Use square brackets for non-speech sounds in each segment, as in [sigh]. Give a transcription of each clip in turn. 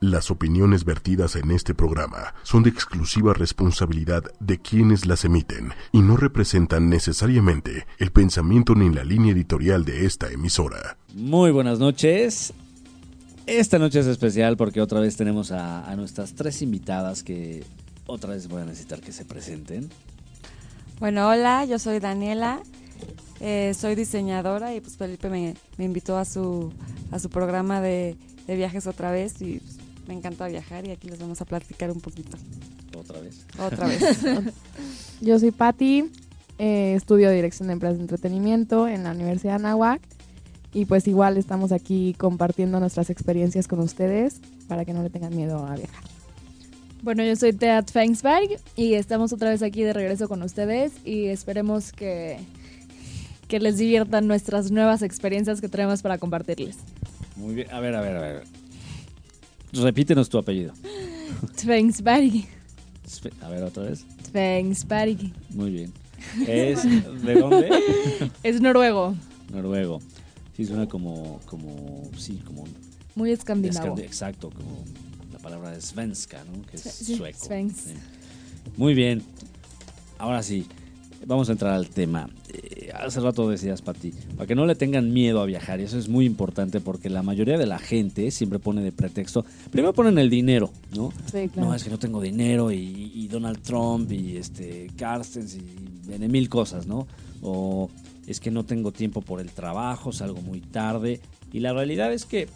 Las opiniones vertidas en este programa son de exclusiva responsabilidad de quienes las emiten y no representan necesariamente el pensamiento ni la línea editorial de esta emisora. Muy buenas noches. Esta noche es especial porque otra vez tenemos a, nuestras tres invitadas que otra vez voy a necesitar que se presenten. Bueno, hola, yo soy Daniela, eh, soy diseñadora y pues Felipe me, invitó a su, a su programa de, de viajes otra vez y pues, me encanta viajar y aquí les vamos a platicar un poquito. ¿Otra vez? Otra [laughs] vez. Yo soy Patti, eh, estudio Dirección de Empresas de Entretenimiento en la Universidad de Anáhuac y pues igual estamos aquí compartiendo nuestras experiencias con ustedes para que no le tengan miedo a viajar. Bueno, yo soy Teat Feinsberg y estamos otra vez aquí de regreso con ustedes y esperemos que, que les diviertan nuestras nuevas experiencias que tenemos para compartirles. Muy bien, a ver, a ver, a ver. Repítenos tu apellido. Tvensberg. A ver, otra vez. Tvensberg. Muy bien. [laughs] ¿Es de dónde? Es noruego. Noruego. Sí, suena como, como, sí, como... Muy escandinavo. exacto, como la palabra de svenska, ¿no? Que es sueco. Sí. Muy bien. Ahora sí, vamos a entrar al tema. Eh, hace rato decías, Pati, para que no le tengan miedo a viajar, y eso es muy importante porque la mayoría de la gente siempre pone de pretexto, primero ponen el dinero, ¿no? Sí, claro. No, es que no tengo dinero y, Donald Trump y este Carstens y viene mil cosas, ¿no? O es que no tengo tiempo por el trabajo, salgo muy tarde. Y la realidad es que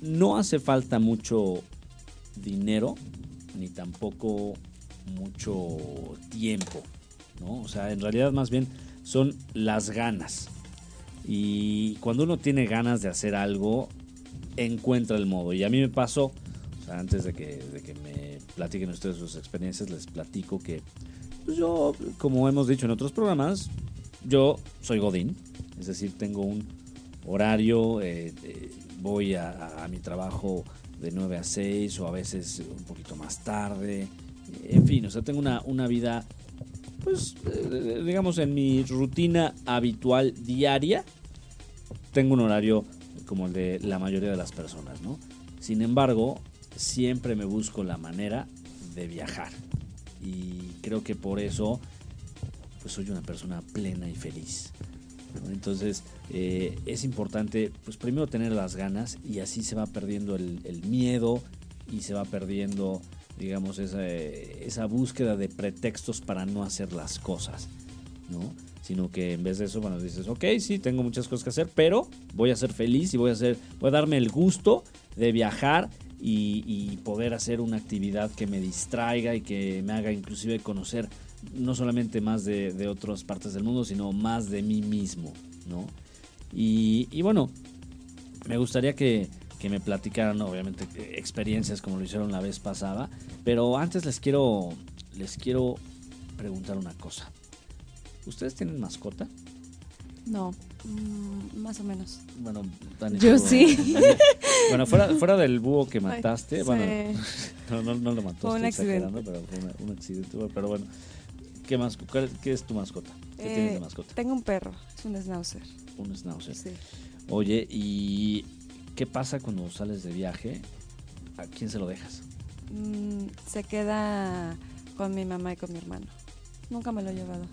no hace falta mucho dinero, ni tampoco mucho tiempo. O sea, en realidad más bien son las ganas. Y cuando uno tiene ganas de hacer algo, encuentra el modo. Y a mí me pasó, antes de que, de que me platiquen ustedes sus experiencias, les platico que pues yo, como hemos dicho en otros programas, yo soy Godín, es decir, tengo un horario, eh, eh, voy a, a, mi trabajo de 9 a 6 o a veces un poquito más tarde, en fin, o sea, tengo una, una vida pues, eh, digamos, en mi rutina habitual diaria, tengo un horario como el de la mayoría de las personas, ¿no? Sin embargo, siempre me busco la manera de viajar. Y creo que por eso, pues soy una persona plena y feliz. Entonces, eh, es importante, pues primero tener las ganas y así se va perdiendo el, el miedo y se va perdiendo digamos, esa, esa búsqueda de pretextos para no hacer las cosas, ¿no? Sino que en vez de eso, bueno, dices, ok, sí, tengo muchas cosas que hacer, pero voy a ser feliz y voy a, hacer, voy a darme el gusto de viajar y, poder hacer una actividad que me distraiga y que me haga inclusive conocer no solamente más de, otras partes del mundo, sino más de mí mismo, ¿no? Y, y bueno, me gustaría que, que me platicaran, obviamente, experiencias como lo hicieron la vez pasada. Pero antes les quiero, les quiero preguntar una cosa. ¿Ustedes tienen mascota? No, mm, más o menos. Bueno, Yo sí. bueno, fuera, [laughs] fuera del búho que mataste, bueno, [laughs] no, no, lo mató, fue un accidente. pero fue un accidente. Pero bueno, ¿qué, más, ¿qué es tu mascota? ¿Qué tienes de eh, mascota? Tengo un perro, es un schnauzer. Un schnauzer. Sí. Oye, y ¿Qué pasa cuando sales de viaje? ¿A quién se lo dejas? Mm, se queda con mi mamá y con mi hermano. Nunca me lo he llevado.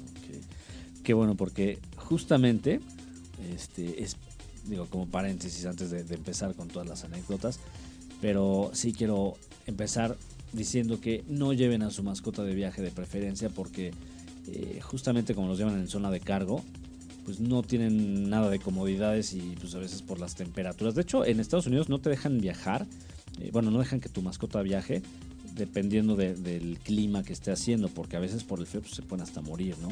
Qué bueno, porque justamente, este, es, digo, como paréntesis antes de, empezar con todas las anécdotas, pero sí quiero empezar diciendo que no lleven a su mascota de viaje de preferencia porque eh, justamente como los llevan en zona de cargo, pues no tienen nada de comodidades y pues a veces por las temperaturas. De hecho, en Estados Unidos no te dejan viajar, eh, bueno, no dejan que tu mascota viaje dependiendo del clima que esté haciendo, porque a veces por el frío pues, se pueden hasta morir, ¿no?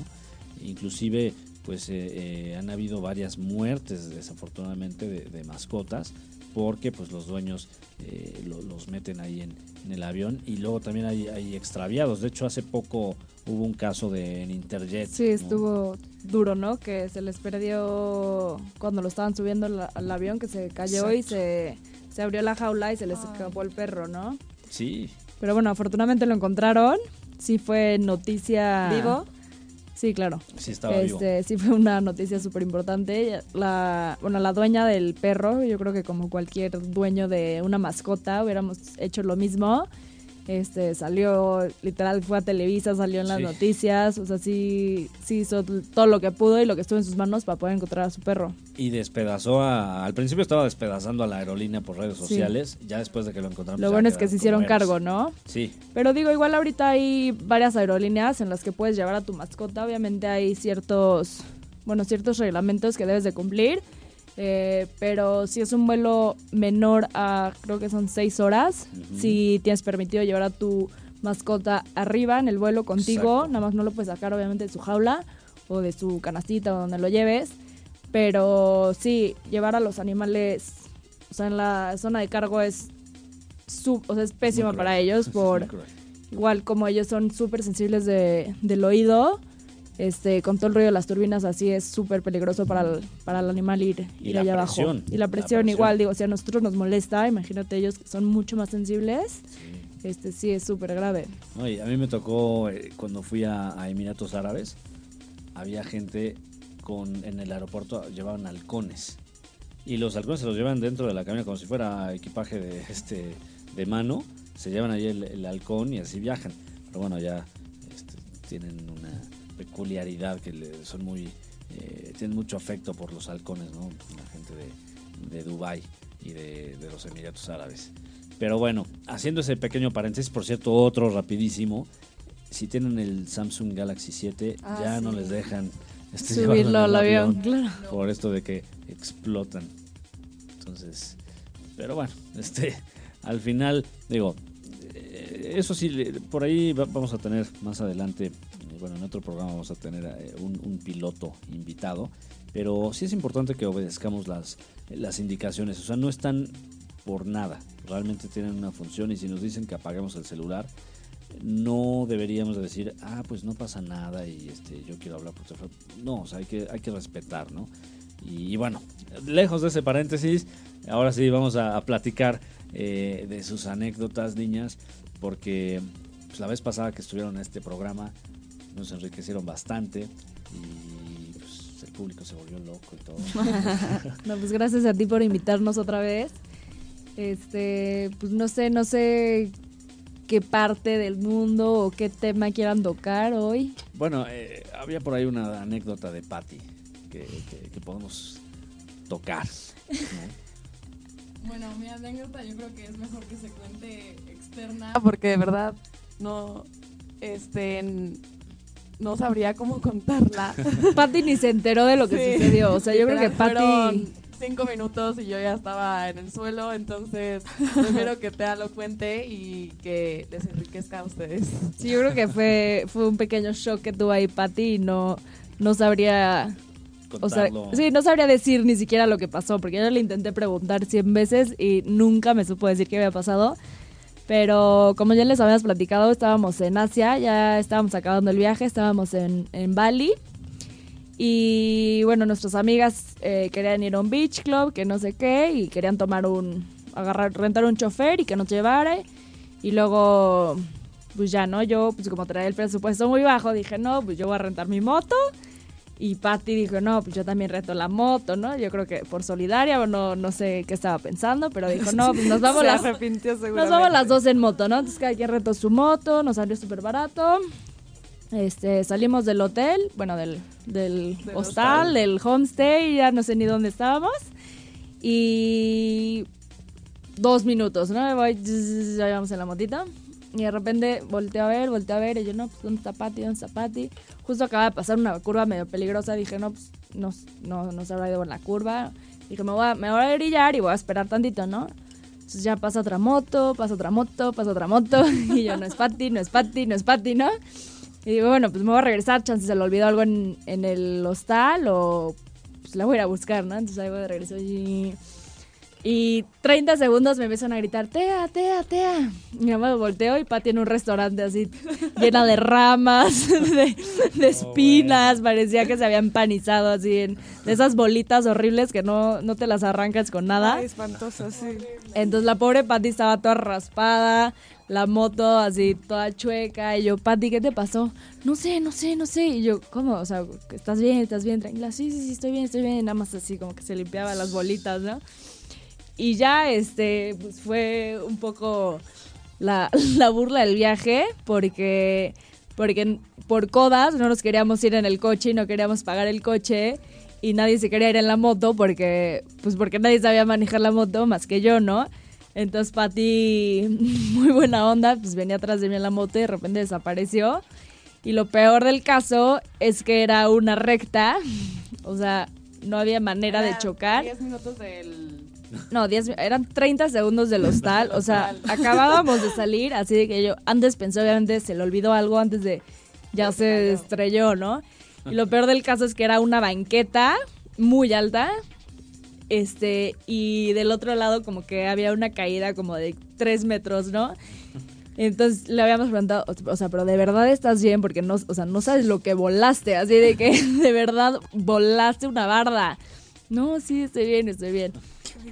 Inclusive, pues eh, eh, han habido varias muertes desafortunadamente de, mascotas porque pues los dueños los meten ahí en, el avión y luego también hay, hay, extraviados. De hecho, hace poco hubo un caso de en Interjet. Sí, estuvo duro, ¿no? Que se les perdió cuando lo estaban subiendo al, avión, que se cayó y se, abrió la jaula y se les escapó el perro, ¿no? Sí. Pero bueno, afortunadamente lo encontraron. Sí fue noticia. ¿Vivo? Sí, claro. Sí, estaba vivo. Este, sí fue una noticia súper importante. La, bueno, la dueña del perro, yo creo que como cualquier dueño de una mascota, hubiéramos hecho lo mismo. Este, salió, literal, fue a Televisa, salió en las Sí. noticias, o sea, sí, sí hizo todo lo que pudo y lo que estuvo en sus manos para poder encontrar a su perro. Y despedazó a. Al principio estaba despedazando a la aerolínea por redes Sí. sociales. Ya después de que lo encontraron. Lo pues, bueno es que se hicieron cargo, ¿no? Sí, Pero digo, igual ahorita hay varias aerolíneas en las que puedes llevar a tu mascota. Obviamente hay ciertos, bueno, ciertos reglamentos que debes de cumplir. Eh, pero si es un vuelo menor a, creo que son seis horas, si tienes permitido llevar a tu mascota arriba en el vuelo contigo, Exacto. nada más no lo puedes sacar obviamente de su jaula o de su canastita o donde lo lleves. Pero sí, llevar a los animales, o sea, en la zona de cargo es, sub- o sea, es pésimo Muy para ellos [laughs] por igual como ellos son súper sensibles de, del oído, este, con todo el ruido de las turbinas así es súper peligroso para el, para el animal ir, Y ir allá presión, abajo. Y la la presión, presión. igual, digo, si a nosotros nos molesta, imagínate ellos que son mucho más sensibles, este sí es súper grave. No, y a mí me tocó eh, cuando fui a, a Emiratos Árabes, había gente con en el aeropuerto llevaban halcones y los halcones se los llevan dentro de la cabina como si fuera equipaje de [laughs] este de mano, se llevan ahí el, el halcón y así viajan. Pero bueno, ya este, tienen una peculiaridad que le- son muy eh, tienen mucho afecto por los halcones, ¿no? La gente de, de Dubai y de, de los Emiratos Árabes. Pero bueno, haciendo ese pequeño paréntesis, por cierto, otro rapidísimo. Si tienen el Samsung Galaxy 7, Ah, ya no les dejan [laughs] este, Subirlo al el avión, claro. Por esto de que explotan. Entonces, pero bueno, este, al final, digo, eh, eso sí, por ahí va- vamos a tener más adelante, bueno, en otro programa vamos a tener eh, un, un piloto invitado, pero sí es importante que obedezcamos las, las indicaciones, o sea, no están por nada, realmente tienen una función y si nos dicen que apaguemos el celular, no deberíamos de decir, ah, pues no pasa nada y este, yo quiero hablar por teléfono. No, o sea, hay que, hay que respetar, ¿no? Y, y bueno, lejos de ese paréntesis, ahora sí vamos a, a platicar eh, de sus anécdotas, niñas, porque pues, la vez pasada que estuvieron en este programa nos enriquecieron bastante y pues, el público se volvió loco y todo. [laughs] No, pues gracias a ti por invitarnos otra vez. Este, pues no sé, no sé qué parte del mundo o qué tema quieran tocar hoy. Bueno, eh, había por ahí una anécdota de Patty que, que- que podemos tocar. ¿no? Bueno, mi anécdota yo creo que es mejor que se cuente externa. porque de verdad no este no sabría cómo contarla. [laughs] Patty ni se enteró de lo que Sí. sucedió. O sea, yo creo que Patty... fueron cinco minutos y yo ya estaba en el suelo, entonces prefiero que Tea lo cuente y que les enriquezca a ustedes. Sí, yo creo que fue, fue un pequeño shock que tuvo ahí Patty y no, no sabría... O sea, sí, no sabría decir ni siquiera lo que pasó, porque yo le intenté preguntar 100 veces y nunca me supo decir qué había pasado. Pero como ya les habíamos platicado, estábamos en Asia, ya estábamos acabando el viaje, estábamos en, en Bali. Y bueno, nuestras amigas eh, querían ir a un beach club, que no sé qué, y querían tomar un, agarrar, rentar un chofer y que nos llevara. Y luego, pues ya, ¿no? Yo, pues como traía el presupuesto muy bajo, dije, no, pues yo voy a rentar mi moto. Y Patty dijo, no, pues yo también reto la moto, ¿no? Yo creo que por solidaria o no, no sé qué estaba pensando, pero dijo, no, pues nos vamos [laughs] Se las, arrepintió nos vamos las dos en moto, ¿no? Entonces cada quien retó su moto, nos salió súper barato. Este, salimos del hotel, bueno, del, del, Del hostal, hostal. del homestay, ya no sé ni dónde estábamos. Y dos minutos, ¿no? Me voy, ya íbamos en la motita. Y de repente volteo a ver, volteo a ver, y yo, no, pues, ¿dónde está Patty? ¿Dónde está Patty? Justo acaba de pasar una curva medio peligrosa, dije, no, pues, no, no, no se habrá ido en la curva. Dije, me voy, a, me voy a brillar y voy a esperar tantito, ¿no? Entonces ya pasa otra moto, pasa otra moto, pasa otra moto, [laughs] y yo, no es Patty, no es Patty, no es Patty, ¿no? Y digo, bueno, pues me voy a regresar, chance se le olvidó algo en, en el hostal o pues la voy a ir a buscar, ¿no? Entonces ahí voy de regreso y Y 30 segundos me empiezan a gritar, Tea, Tea, Tea. Y yo me volteo y Pati en un restaurante así llena de ramas, [laughs] de, de espinas. Parecía que se había empanizado así en de esas bolitas horribles que no, no te las arrancas con nada. Ay, espantoso, sí. Entonces la pobre Pati estaba toda raspada, la moto así toda chueca. Y yo, Pati, ¿qué te pasó? No sé, no sé, no sé. Y yo, ¿cómo? O sea, ¿estás bien? ¿Estás bien? Tranquila. Sí, sí, sí, estoy bien, estoy bien. Nada más así como que se limpiaba las bolitas, ¿no? Y ya, este, pues fue un poco la, [laughs] la burla del viaje porque, porque por codas no nos queríamos ir en el coche y no queríamos pagar el coche y nadie se quería ir en la moto porque, pues porque nadie sabía manejar la moto más que yo, ¿no? Entonces Pati, [laughs] muy buena onda, pues venía atrás de mí en la moto y de repente desapareció. Y lo peor del caso es que era una recta, [laughs] o sea, no había manera de chocar. 10 minutos del... No, 10, eran 30 segundos del hostal. O sea, acabábamos de [laughs] salir, así de que yo antes pensé, obviamente, se le olvidó algo antes de. Ya se estrelló, ¿no? [laughs] Y lo peor del caso es que era una banqueta muy alta. Este, y del otro lado, como que había una caída como de 3 metros, ¿no? Entonces le habíamos preguntado, o sea, pero de verdad estás bien, porque no, o sea, no sabes lo que volaste, así de que [laughs] de verdad volaste una barda. No, sí, estoy bien, estoy bien.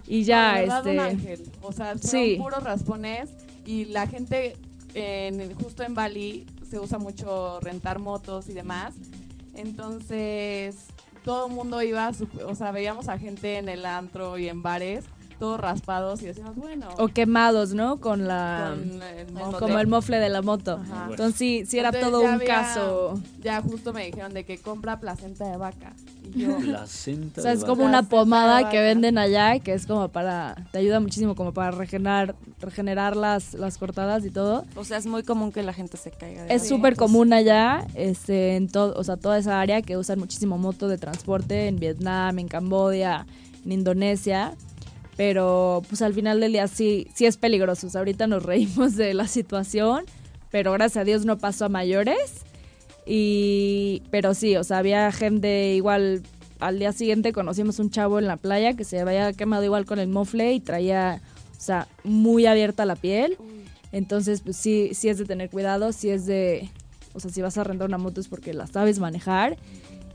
Y ya, de verdad, este. un ángel. O sea, fueron Sí. puros raspones y la gente en, justo en Bali se usa mucho rentar motos y demás. Entonces, todo el mundo iba, o sea, veíamos a gente en el antro y en bares, todos raspados y decíamos, bueno, O quemados, ¿no? Con la. con el mote. como el mofle de la moto. Ajá. Entonces sí, sí era Entonces, todo un había- caso. Ya justo me dijeron de que compra placenta de vaca. Placenta O sea, es como una pomada que venden allá, que es como para, te ayuda muchísimo como para regenerar, regenerar las, las cortadas y todo. O sea, es muy común que la gente se caiga. de Es súper común allá, este, en todo, o sea, toda esa área que usan muchísimo moto de transporte en Vietnam, en Camboya, en Indonesia. Pero pues al final del día sí, sí es peligroso. O sea, ahorita nos reímos de la situación, pero gracias a Dios no pasó a mayores. Y, pero sí, o sea, había gente igual. Al día siguiente conocimos un chavo en la playa que se había quemado igual con el mofle y traía, o sea, muy abierta la piel. Entonces, pues sí, sí es de tener cuidado, sí es de, o sea, si vas a rentar una moto es porque la sabes manejar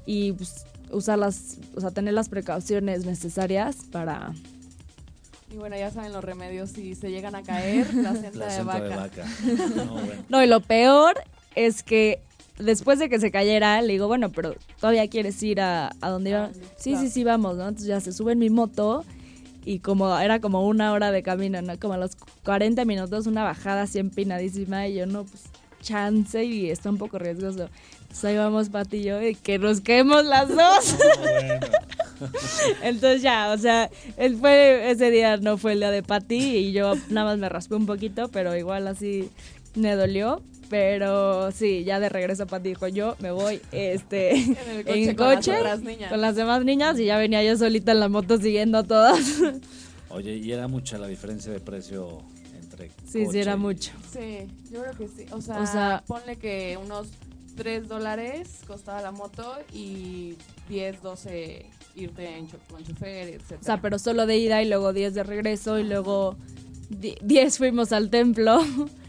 y pues usar las, o sea, tener las precauciones necesarias para... y bueno, ya saben los remedios si se llegan a caer, [laughs] de Placenta vaca. de vaca. [laughs] No, bueno. No, y lo peor es que después de que se cayera, le digo, bueno, pero todavía quieres ir a, a donde iba. Sí, sí, sí, vamos, ¿no? Entonces ya se sube en mi moto y como era como una hora de camino, ¿no? Como a los 40 minutos, una bajada así empinadísima y yo no, pues chance y está un poco riesgoso. Entonces ahí vamos Pati y yo y que nos quedemos las [laughs] dos. [laughs] Entonces ya, o sea, él fue, ese día no fue el día de Pati y yo nada más me raspé un poquito, pero igual así me dolió. Pero sí, ya de regreso Pati dijo, yo me voy este, [laughs] En el coche en con las coche otras niñas. con las demás niñas y ya venía yo solita en la moto siguiendo a todas. [laughs] Oye, y era mucha la diferencia de precio entre. Sí, sí, coche era y- mucho. Sí, yo creo que sí. O sea, O sea- ponle que unos 3 dólares costaba la moto y 10, 12 irte en cho- con chofer, etc. O sea, pero solo de ida y luego 10 de regreso y luego di- 10 fuimos al templo. [laughs]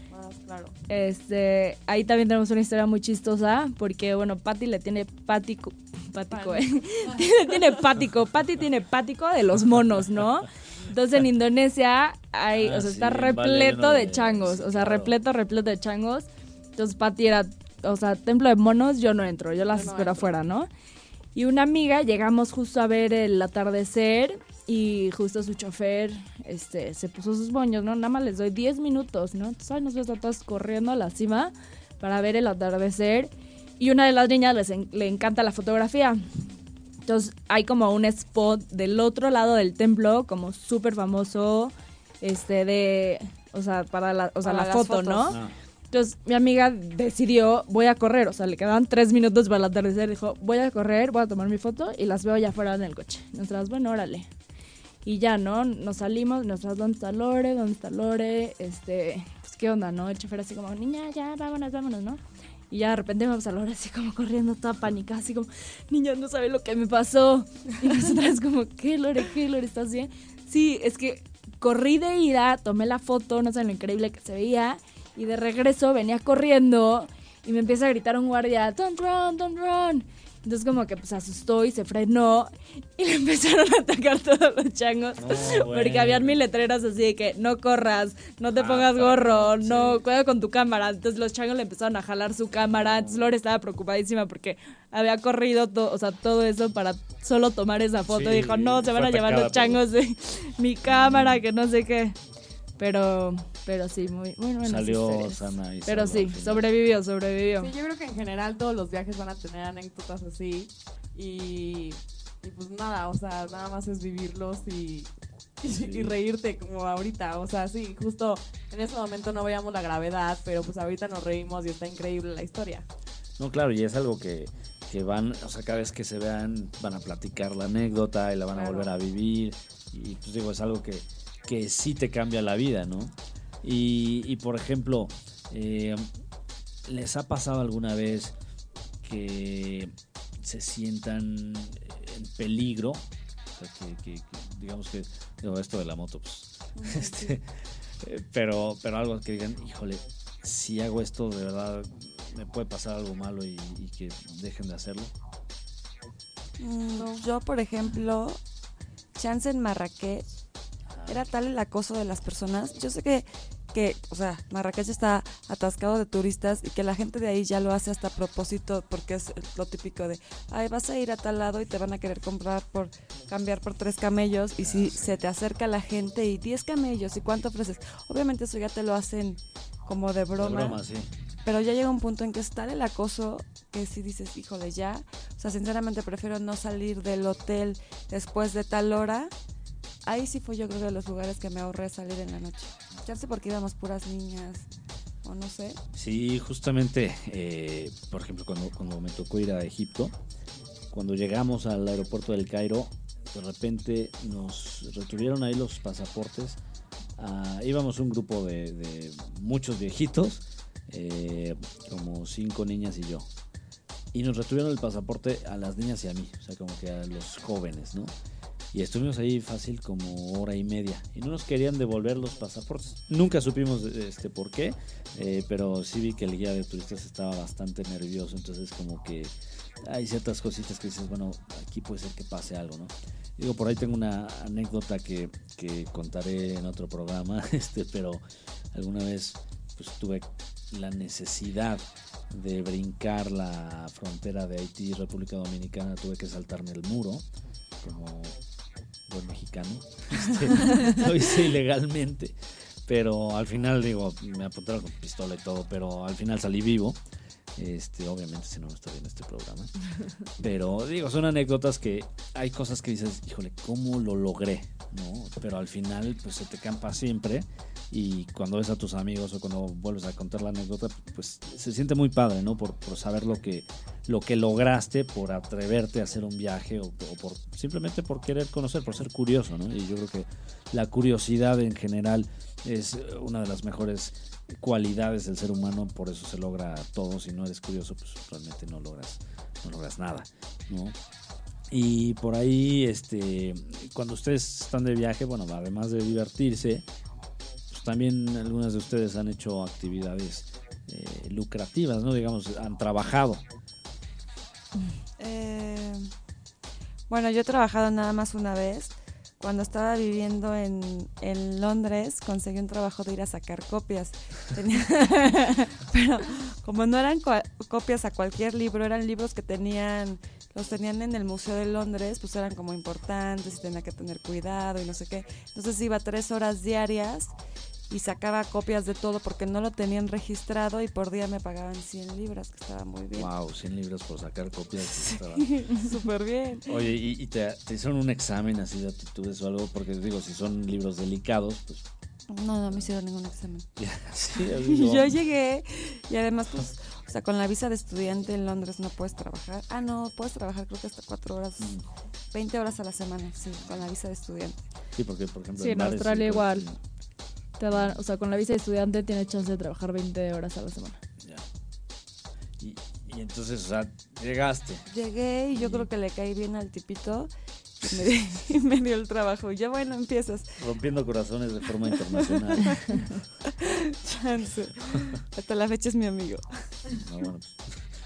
Claro. Este, ahí también tenemos una historia muy chistosa porque, bueno, Patty le tiene pático, pático, ¿eh? [laughs] tiene, tiene pático, Patty tiene pático de los monos, ¿no? Entonces en Indonesia hay, Ah, o sea, sí, está repleto de de- changos, o sea, claro. repleto, repleto de changos. Entonces Patty era, o sea, templo de monos, yo no entro, yo las Yo no espero entro. afuera, ¿no? Y una amiga, llegamos justo a ver el atardecer y justo su chofer este, se puso sus moños, ¿no? Nada más les doy 10 minutos, ¿no? Entonces, ay, nosotros todas corriendo a la cima para ver el atardecer. Y una de las niñas les en- le encanta la fotografía. Entonces hay como un spot del otro lado del templo, como súper famoso, este, de, o sea, para la, o sea, Para la foto, ¿no? fotos. Ah, Entonces mi amiga decidió, voy a correr, o sea, le quedaban tres minutos para el atardecer, dijo, voy a correr, voy a tomar mi foto y las veo allá afuera en el coche. Nosotras, bueno, órale. Y ya, ¿no? Nos salimos, nosotras, ¿dónde está Lore? ¿Dónde está Lore? Este, pues, ¿qué onda, no? El chofer así como, niña, ya, vámonos, vámonos, ¿no? Y ya de repente vamos a Lore así como corriendo, toda pánica, así como, niña, no sabe lo que me pasó. Y nosotras como, ¿qué, Lore? ¿Qué, Lore? ¿Estás bien? Sí, es que corrí de ida, tomé la foto, no sé lo increíble que se veía, y de regreso venía corriendo y me empieza a gritar un guardia, don't run, don't run. Entonces como que pues asustó y se frenó y le [laughs] empezaron a atacar todos los changos No, [laughs] porque habían mil letreros así de que no corras, no te Ah, pongas gorro, sí. no, cuidado con tu cámara. Entonces los changos le empezaron a jalar su cámara, entonces Lore estaba preocupadísima porque había corrido todo, o sea, todo eso para solo tomar esa foto. Sí, Dijo, no, se van a llevar los changos de mi cámara, que no sé qué. Pero, pero sí, muy, muy buenas Salió historias. sana y Pero sí, sobrevivió, sobrevivió. Sí, yo creo que en general todos los viajes van a tener anécdotas así y, y pues nada, o sea, nada más es vivirlos y, y, Sí. y reírte como ahorita, o sea, sí, justo en ese momento no veíamos la gravedad, pero pues ahorita nos reímos y está increíble la historia. No, claro, y es algo que, que van, o sea, cada vez que se vean van a platicar la anécdota y la van a volver a vivir. Y pues digo, es algo que, que sí te cambia la vida, ¿no? Y, y, por ejemplo, eh, ¿les ha pasado alguna vez que se sientan en peligro? O sea, que, que- que digamos que, digo, esto de la moto, pues, [laughs] este, pero, pero algo que digan, híjole, si hago esto de verdad me puede pasar algo malo y, y que dejen de hacerlo. Mm, Yo, por ejemplo, chance en Marrakech, era tal el acoso de las personas. Yo sé que, que, o sea, Marrakech está atascado de turistas y que la gente de ahí ya lo hace hasta a propósito porque es lo típico de, ay, vas a ir a tal lado y te van a querer comprar por, cambiar por tres camellos y si se te acerca la gente y 10 camellos y cuánto ofreces. Obviamente eso ya te lo hacen como de De broma. sí. Pero ya llega un punto en que es tal el acoso que si dices, híjole, ya. O sea, sinceramente prefiero no salir del hotel después de tal hora. Ahí sí fue yo creo de los lugares que me ahorré salir en la noche. Sé porque íbamos puras niñas o no sé. Sí, justamente, eh, por ejemplo, cuando, cuando me tocó ir a Egipto, cuando llegamos al aeropuerto del Cairo, de repente nos retuvieron ahí los pasaportes. Ah, íbamos un grupo de, de muchos viejitos, eh, como cinco niñas y yo. Y nos retuvieron el pasaporte a las niñas y a mí, o sea, como que a los jóvenes, ¿no? Y estuvimos ahí fácil como hora y media. Y no nos querían devolver los pasaportes. Nunca supimos este por qué. eh, pero sí vi que el guía de turistas estaba bastante nervioso. Entonces como que hay ciertas cositas que dices, bueno, aquí puede ser que pase algo, ¿no? Digo, por ahí tengo una anécdota que, que contaré en otro programa. [laughs] Este, pero alguna vez pues tuve la necesidad de brincar la frontera de Haití y República Dominicana. Tuve que saltarme el muro como buen mexicano. [laughs] Este, lo hice ilegalmente, pero al final, digo, me apuntaron con pistola y todo, pero al final salí vivo. Este, obviamente, si no, no estaría en este programa. [laughs] Pero digo, son anécdotas que hay cosas que dices, híjole, ¿cómo lo logré? ¿No? Pero al final, pues se te campa siempre. Y cuando ves a tus amigos o cuando vuelves a contar la anécdota, pues se siente muy padre, ¿no? Por, por saber lo que, lo que lograste, por atreverte a hacer un viaje o, o por simplemente por querer conocer, por ser curioso, ¿no? Y yo creo que la curiosidad en general es una de las mejores cualidades del ser humano, por eso se logra todo. Si no eres curioso, pues realmente no logras, no logras nada, ¿no? Y por ahí, este, cuando ustedes están de viaje, bueno, además de divertirse, pues también algunas de ustedes han hecho actividades eh, lucrativas, ¿no? Digamos, han trabajado. Eh, bueno, yo he trabajado nada más una vez. Cuando estaba viviendo en, en Londres, conseguí un trabajo de ir a sacar copias. [laughs] Pero como no eran copias a cualquier libro, eran libros que tenían, los tenían en el Museo de Londres, pues eran como importantes y tenía que tener cuidado y no sé qué. Entonces iba tres horas diarias y sacaba copias de todo porque no lo tenían registrado y por día me pagaban 100 libras, que estaba muy bien. Wow, 100 libros por sacar copias. [laughs] Súper [laughs] bien. Oye, ¿y, y te, te hicieron un examen así de aptitudes o algo? Porque digo, si son libros delicados, pues No, no me hicieron ningún examen. [laughs] sí, yo llegué y además, pues, o sea, con la visa de estudiante en Londres no puedes trabajar. Ah, no, puedes trabajar creo que hasta cuatro horas, Mm. 20 horas a la semana, sí, con la visa de estudiante. Sí, porque por ejemplo Sí, en Australia igual. Te dan, o sea, con la visa de estudiante tienes chance de trabajar 20 horas a la semana. ya. Y, y entonces, o sea, llegaste. Llegué y yo creo que le caí bien al tipito Y me, di- [laughs] y me dio el trabajo. Y ya bueno, empiezas. Rompiendo corazones de forma internacional. [laughs] Chance. Hasta la fecha es mi amigo. No, bueno,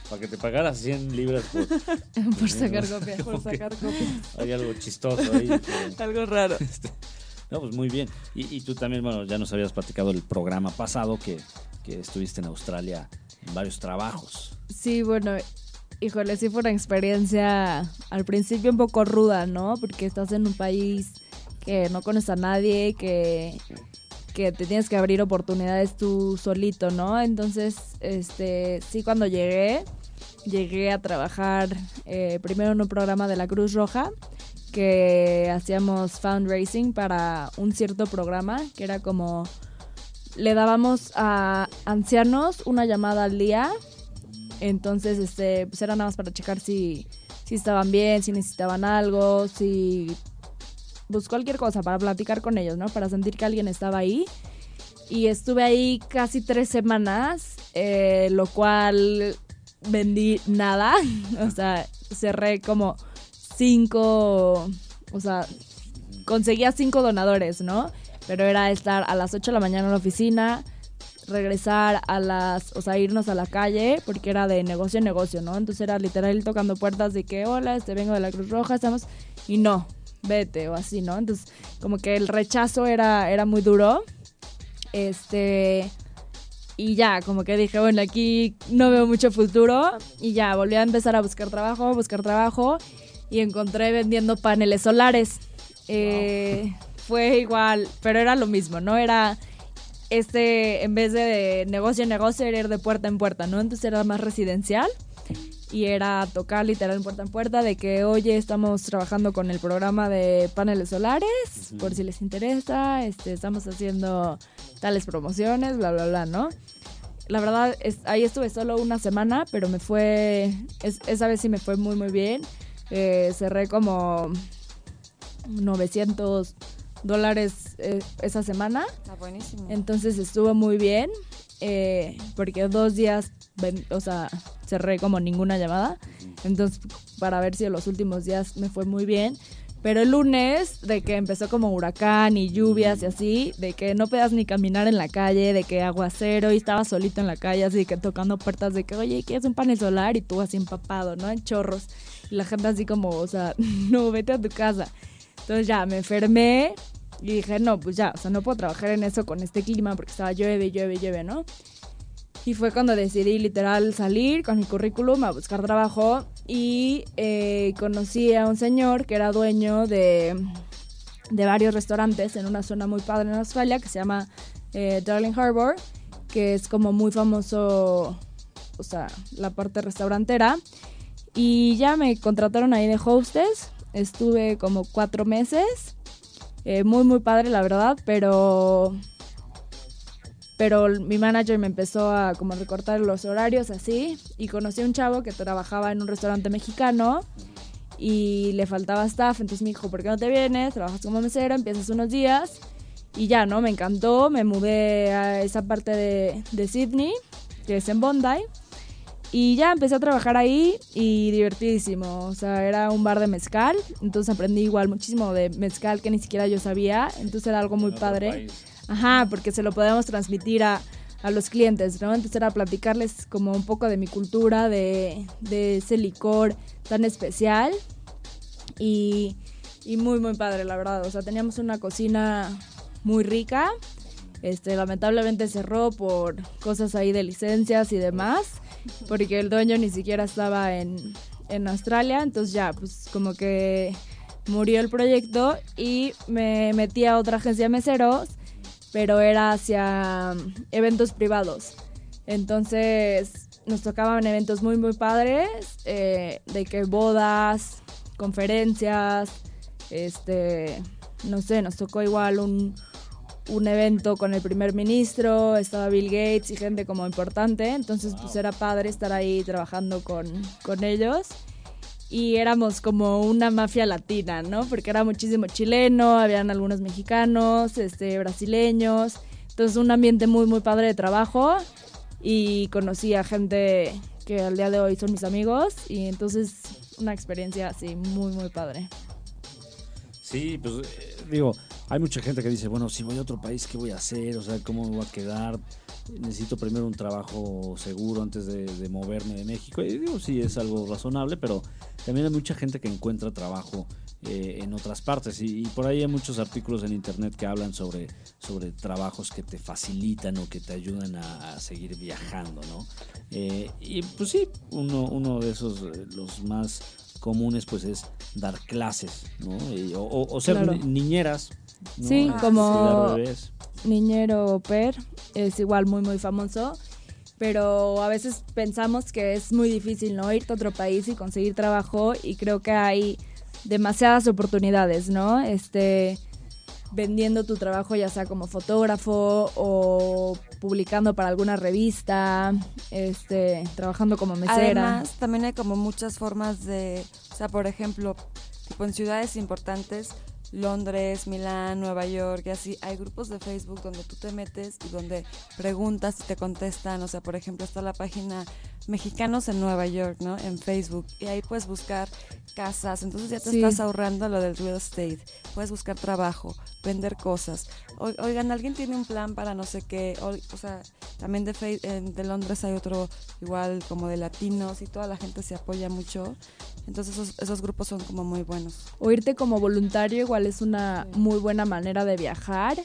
para que te pagaras 100 libras por, [laughs] por sacar copia. Por sacar copias. hay algo chistoso ahí. que- Algo raro. No, pues muy bien. Y, y tú también, bueno, ya nos habías platicado el programa pasado que, que estuviste en Australia en varios trabajos. Sí, bueno, híjole, sí fue una experiencia al principio un poco ruda, ¿no? Porque estás en un país que no conoces a nadie, que, que te tienes que abrir oportunidades tú solito, ¿no? Entonces, este, sí, cuando llegué, llegué a trabajar eh, primero en un programa de la Cruz Roja que hacíamos fundraising para un cierto programa que era como le dábamos a ancianos una llamada al día entonces, este, pues era nada más para checar si, si estaban bien, si necesitaban algo, si pues cualquier cosa para platicar con ellos, ¿no? Para sentir que alguien estaba ahí. Y estuve ahí casi tres semanas, eh, lo cual vendí nada. [laughs] o sea, cerré como cinco, o sea, conseguía cinco donadores, ¿no? Pero era estar a las 8 de la mañana en la oficina, regresar a las, o sea, irnos a la calle, porque era de negocio en negocio, ¿no? Entonces era literal tocando puertas de que, hola, este vengo de la Cruz Roja, estamos, y no, vete, o así, ¿no? Entonces, como que el rechazo era, era muy duro. Este. Y ya, como que dije, bueno, aquí no veo mucho futuro. Y ya, volví a empezar a buscar trabajo, buscar trabajo. Y encontré vendiendo paneles solares. Eh, fue igual, pero era lo mismo, ¿no? Era este, en vez de negocio en negocio, era ir de puerta en puerta, ¿no? Entonces era más residencial y era tocar literal puerta en puerta de que, oye, estamos trabajando con el programa de paneles solares, por si les interesa, este, estamos haciendo tales promociones, bla, bla, bla, ¿no? La verdad, es, ahí estuve solo una semana, pero me fue, es- esa vez sí me fue muy, muy bien. Eh, cerré como 900 dólares eh, esa semana. Está buenísimo. Entonces estuvo muy bien, eh, porque dos días, ven- o sea, cerré como ninguna llamada. Entonces, para ver si en los últimos días me fue muy bien. Pero el lunes, de que empezó como huracán y lluvias y así, de que no podías ni caminar en la calle, de que aguacero y estaba solito en la calle, así que tocando puertas de que, oye, ¿quieres un panel solar? Y tú así empapado, ¿no? En chorros. La gente así como, o sea, [laughs] no, vete a tu casa. Entonces ya me enfermé y dije, no, pues ya, o sea, no puedo trabajar en eso con este clima porque estaba llueve, llueve, llueve, ¿no? Y fue cuando decidí literal salir con mi currículum a buscar trabajo y eh, conocí a un señor que era dueño de, de varios restaurantes en una zona muy padre en Australia que se llama eh, Darling Harbour, que es como muy famoso, o sea, la parte restaurantera. Y ya me contrataron ahí de hostess, estuve como cuatro meses, eh, muy muy padre la verdad, pero pero mi manager me empezó a como recortar los horarios así. Y conocí a un chavo que trabajaba en un restaurante mexicano y le faltaba staff, entonces me dijo, ¿por qué no te vienes? Trabajas como mesero, empiezas unos días y ya, ¿no? Me encantó, me mudé a esa parte de, de Sydney, que es en Bondi, y ya empecé a trabajar ahí y divertidísimo, o sea, era un bar de mezcal, entonces aprendí igual muchísimo de mezcal que ni siquiera yo sabía, entonces era algo muy padre. Ajá, porque se lo podemos transmitir a, a los clientes, ¿no? Entonces era platicarles como un poco de mi cultura, de, de ese licor tan especial y, y muy, muy padre, la verdad. O sea, teníamos una cocina muy rica. Este, lamentablemente cerró por cosas ahí de licencias y demás, porque el dueño ni siquiera estaba en, en Australia, entonces ya, pues como que murió el proyecto y me metí a otra agencia de meseros pero era hacia mm, eventos privados. Entonces nos tocaban eventos muy, muy padres, eh, de que bodas, conferencias, este, no sé, nos tocó igual un, un evento con el primer ministro, estaba Bill Gates y gente como importante, entonces pues era padre estar ahí trabajando con, con ellos. Y éramos como una mafia latina, ¿no? Porque era muchísimo chileno, habían algunos mexicanos, este, brasileños, entonces un ambiente muy, muy padre de trabajo. Y conocí a gente que al día de hoy son mis amigos. Y entonces una experiencia así muy, muy padre. Sí, pues eh, digo, hay mucha gente que dice, bueno, si voy a otro país, ¿qué voy a hacer? O sea, ¿cómo me voy a quedar? Necesito primero un trabajo seguro antes de, moverme de México. Y digo, sí, es algo razonable, pero también hay mucha gente que encuentra trabajo eh, en otras partes. Y, por ahí hay muchos artículos en internet que hablan sobre, sobre trabajos que te facilitan o que te ayudan a, a seguir viajando, ¿no? Eh, y pues sí, uno, uno de esos, eh, los más comunes, pues es dar clases, ¿no? Y- o, o- o ser Claro. niñeras. ¿no? Sí, como-. Niñero Per es igual muy muy famoso, pero a veces pensamos que es muy difícil no irte a otro país y conseguir trabajo y creo que hay demasiadas oportunidades, ¿no? Este vendiendo tu trabajo ya sea como fotógrafo o publicando para alguna revista, este trabajando como mesera. Además, también hay como muchas formas de, o sea, por ejemplo, tipo en ciudades importantes, Londres, Milán, Nueva York y así, hay grupos de Facebook donde tú te metes y donde preguntas y te contestan, o sea, por ejemplo, está la página Mexicanos en Nueva York, ¿no? En Facebook y ahí puedes buscar casas, entonces ya te Sí. estás ahorrando lo del real estate, puedes buscar trabajo, vender cosas. O- oigan, alguien tiene un plan para no sé qué, o, o sea, también de, Fe- de Londres hay otro igual como de latinos y toda la gente se apoya mucho. Entonces esos, esos grupos son como muy buenos. O irte como voluntario igual es una muy buena manera de viajar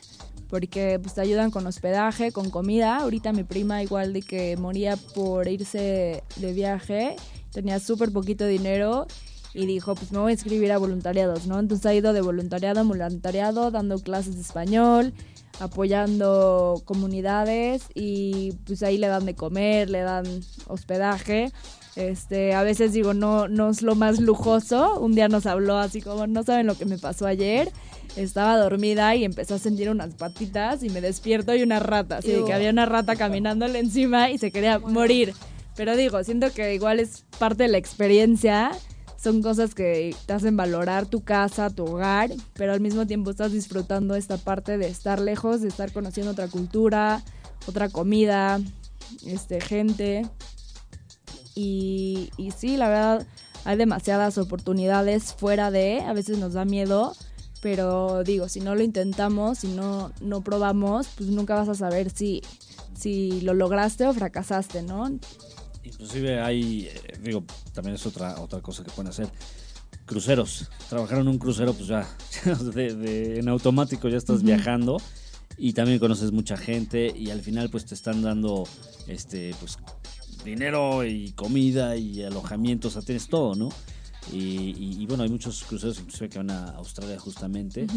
porque pues te ayudan con hospedaje, con comida. Ahorita mi prima igual de que moría por irse de viaje, tenía súper poquito dinero y dijo pues me voy a inscribir a voluntariados, ¿no? Entonces ha ido de voluntariado en voluntariado, dando clases de español, apoyando comunidades y pues ahí le dan de comer, le dan hospedaje. Este, a veces digo, no, no es lo más lujoso. Un día nos habló así como, no saben lo que me pasó ayer. Estaba dormida y empezó a sentir unas patitas y me despierto y una rata. Así de que había una rata caminándole encima y se quería morir. Pero digo, siento que igual es parte de la experiencia. Son cosas que te hacen valorar tu casa, tu hogar, pero al mismo tiempo estás disfrutando esta parte de estar lejos, de estar conociendo otra cultura, otra comida, este, gente. Y, sí, la verdad, hay demasiadas oportunidades fuera de, a veces nos da miedo, pero digo, si no lo intentamos, si no, no probamos, pues nunca vas a saber si, si lo lograste o fracasaste, ¿no? Inclusive hay, eh, digo, también es otra, otra cosa que pueden hacer. Cruceros. Trabajar en un crucero, pues ya, [laughs] de- de- en automático ya estás viajando y también conoces mucha gente y al final pues te están dando este pues dinero y comida y alojamiento, o sea, tienes todo, ¿no? Y, y- y bueno, hay muchos cruceros inclusive que van a Australia justamente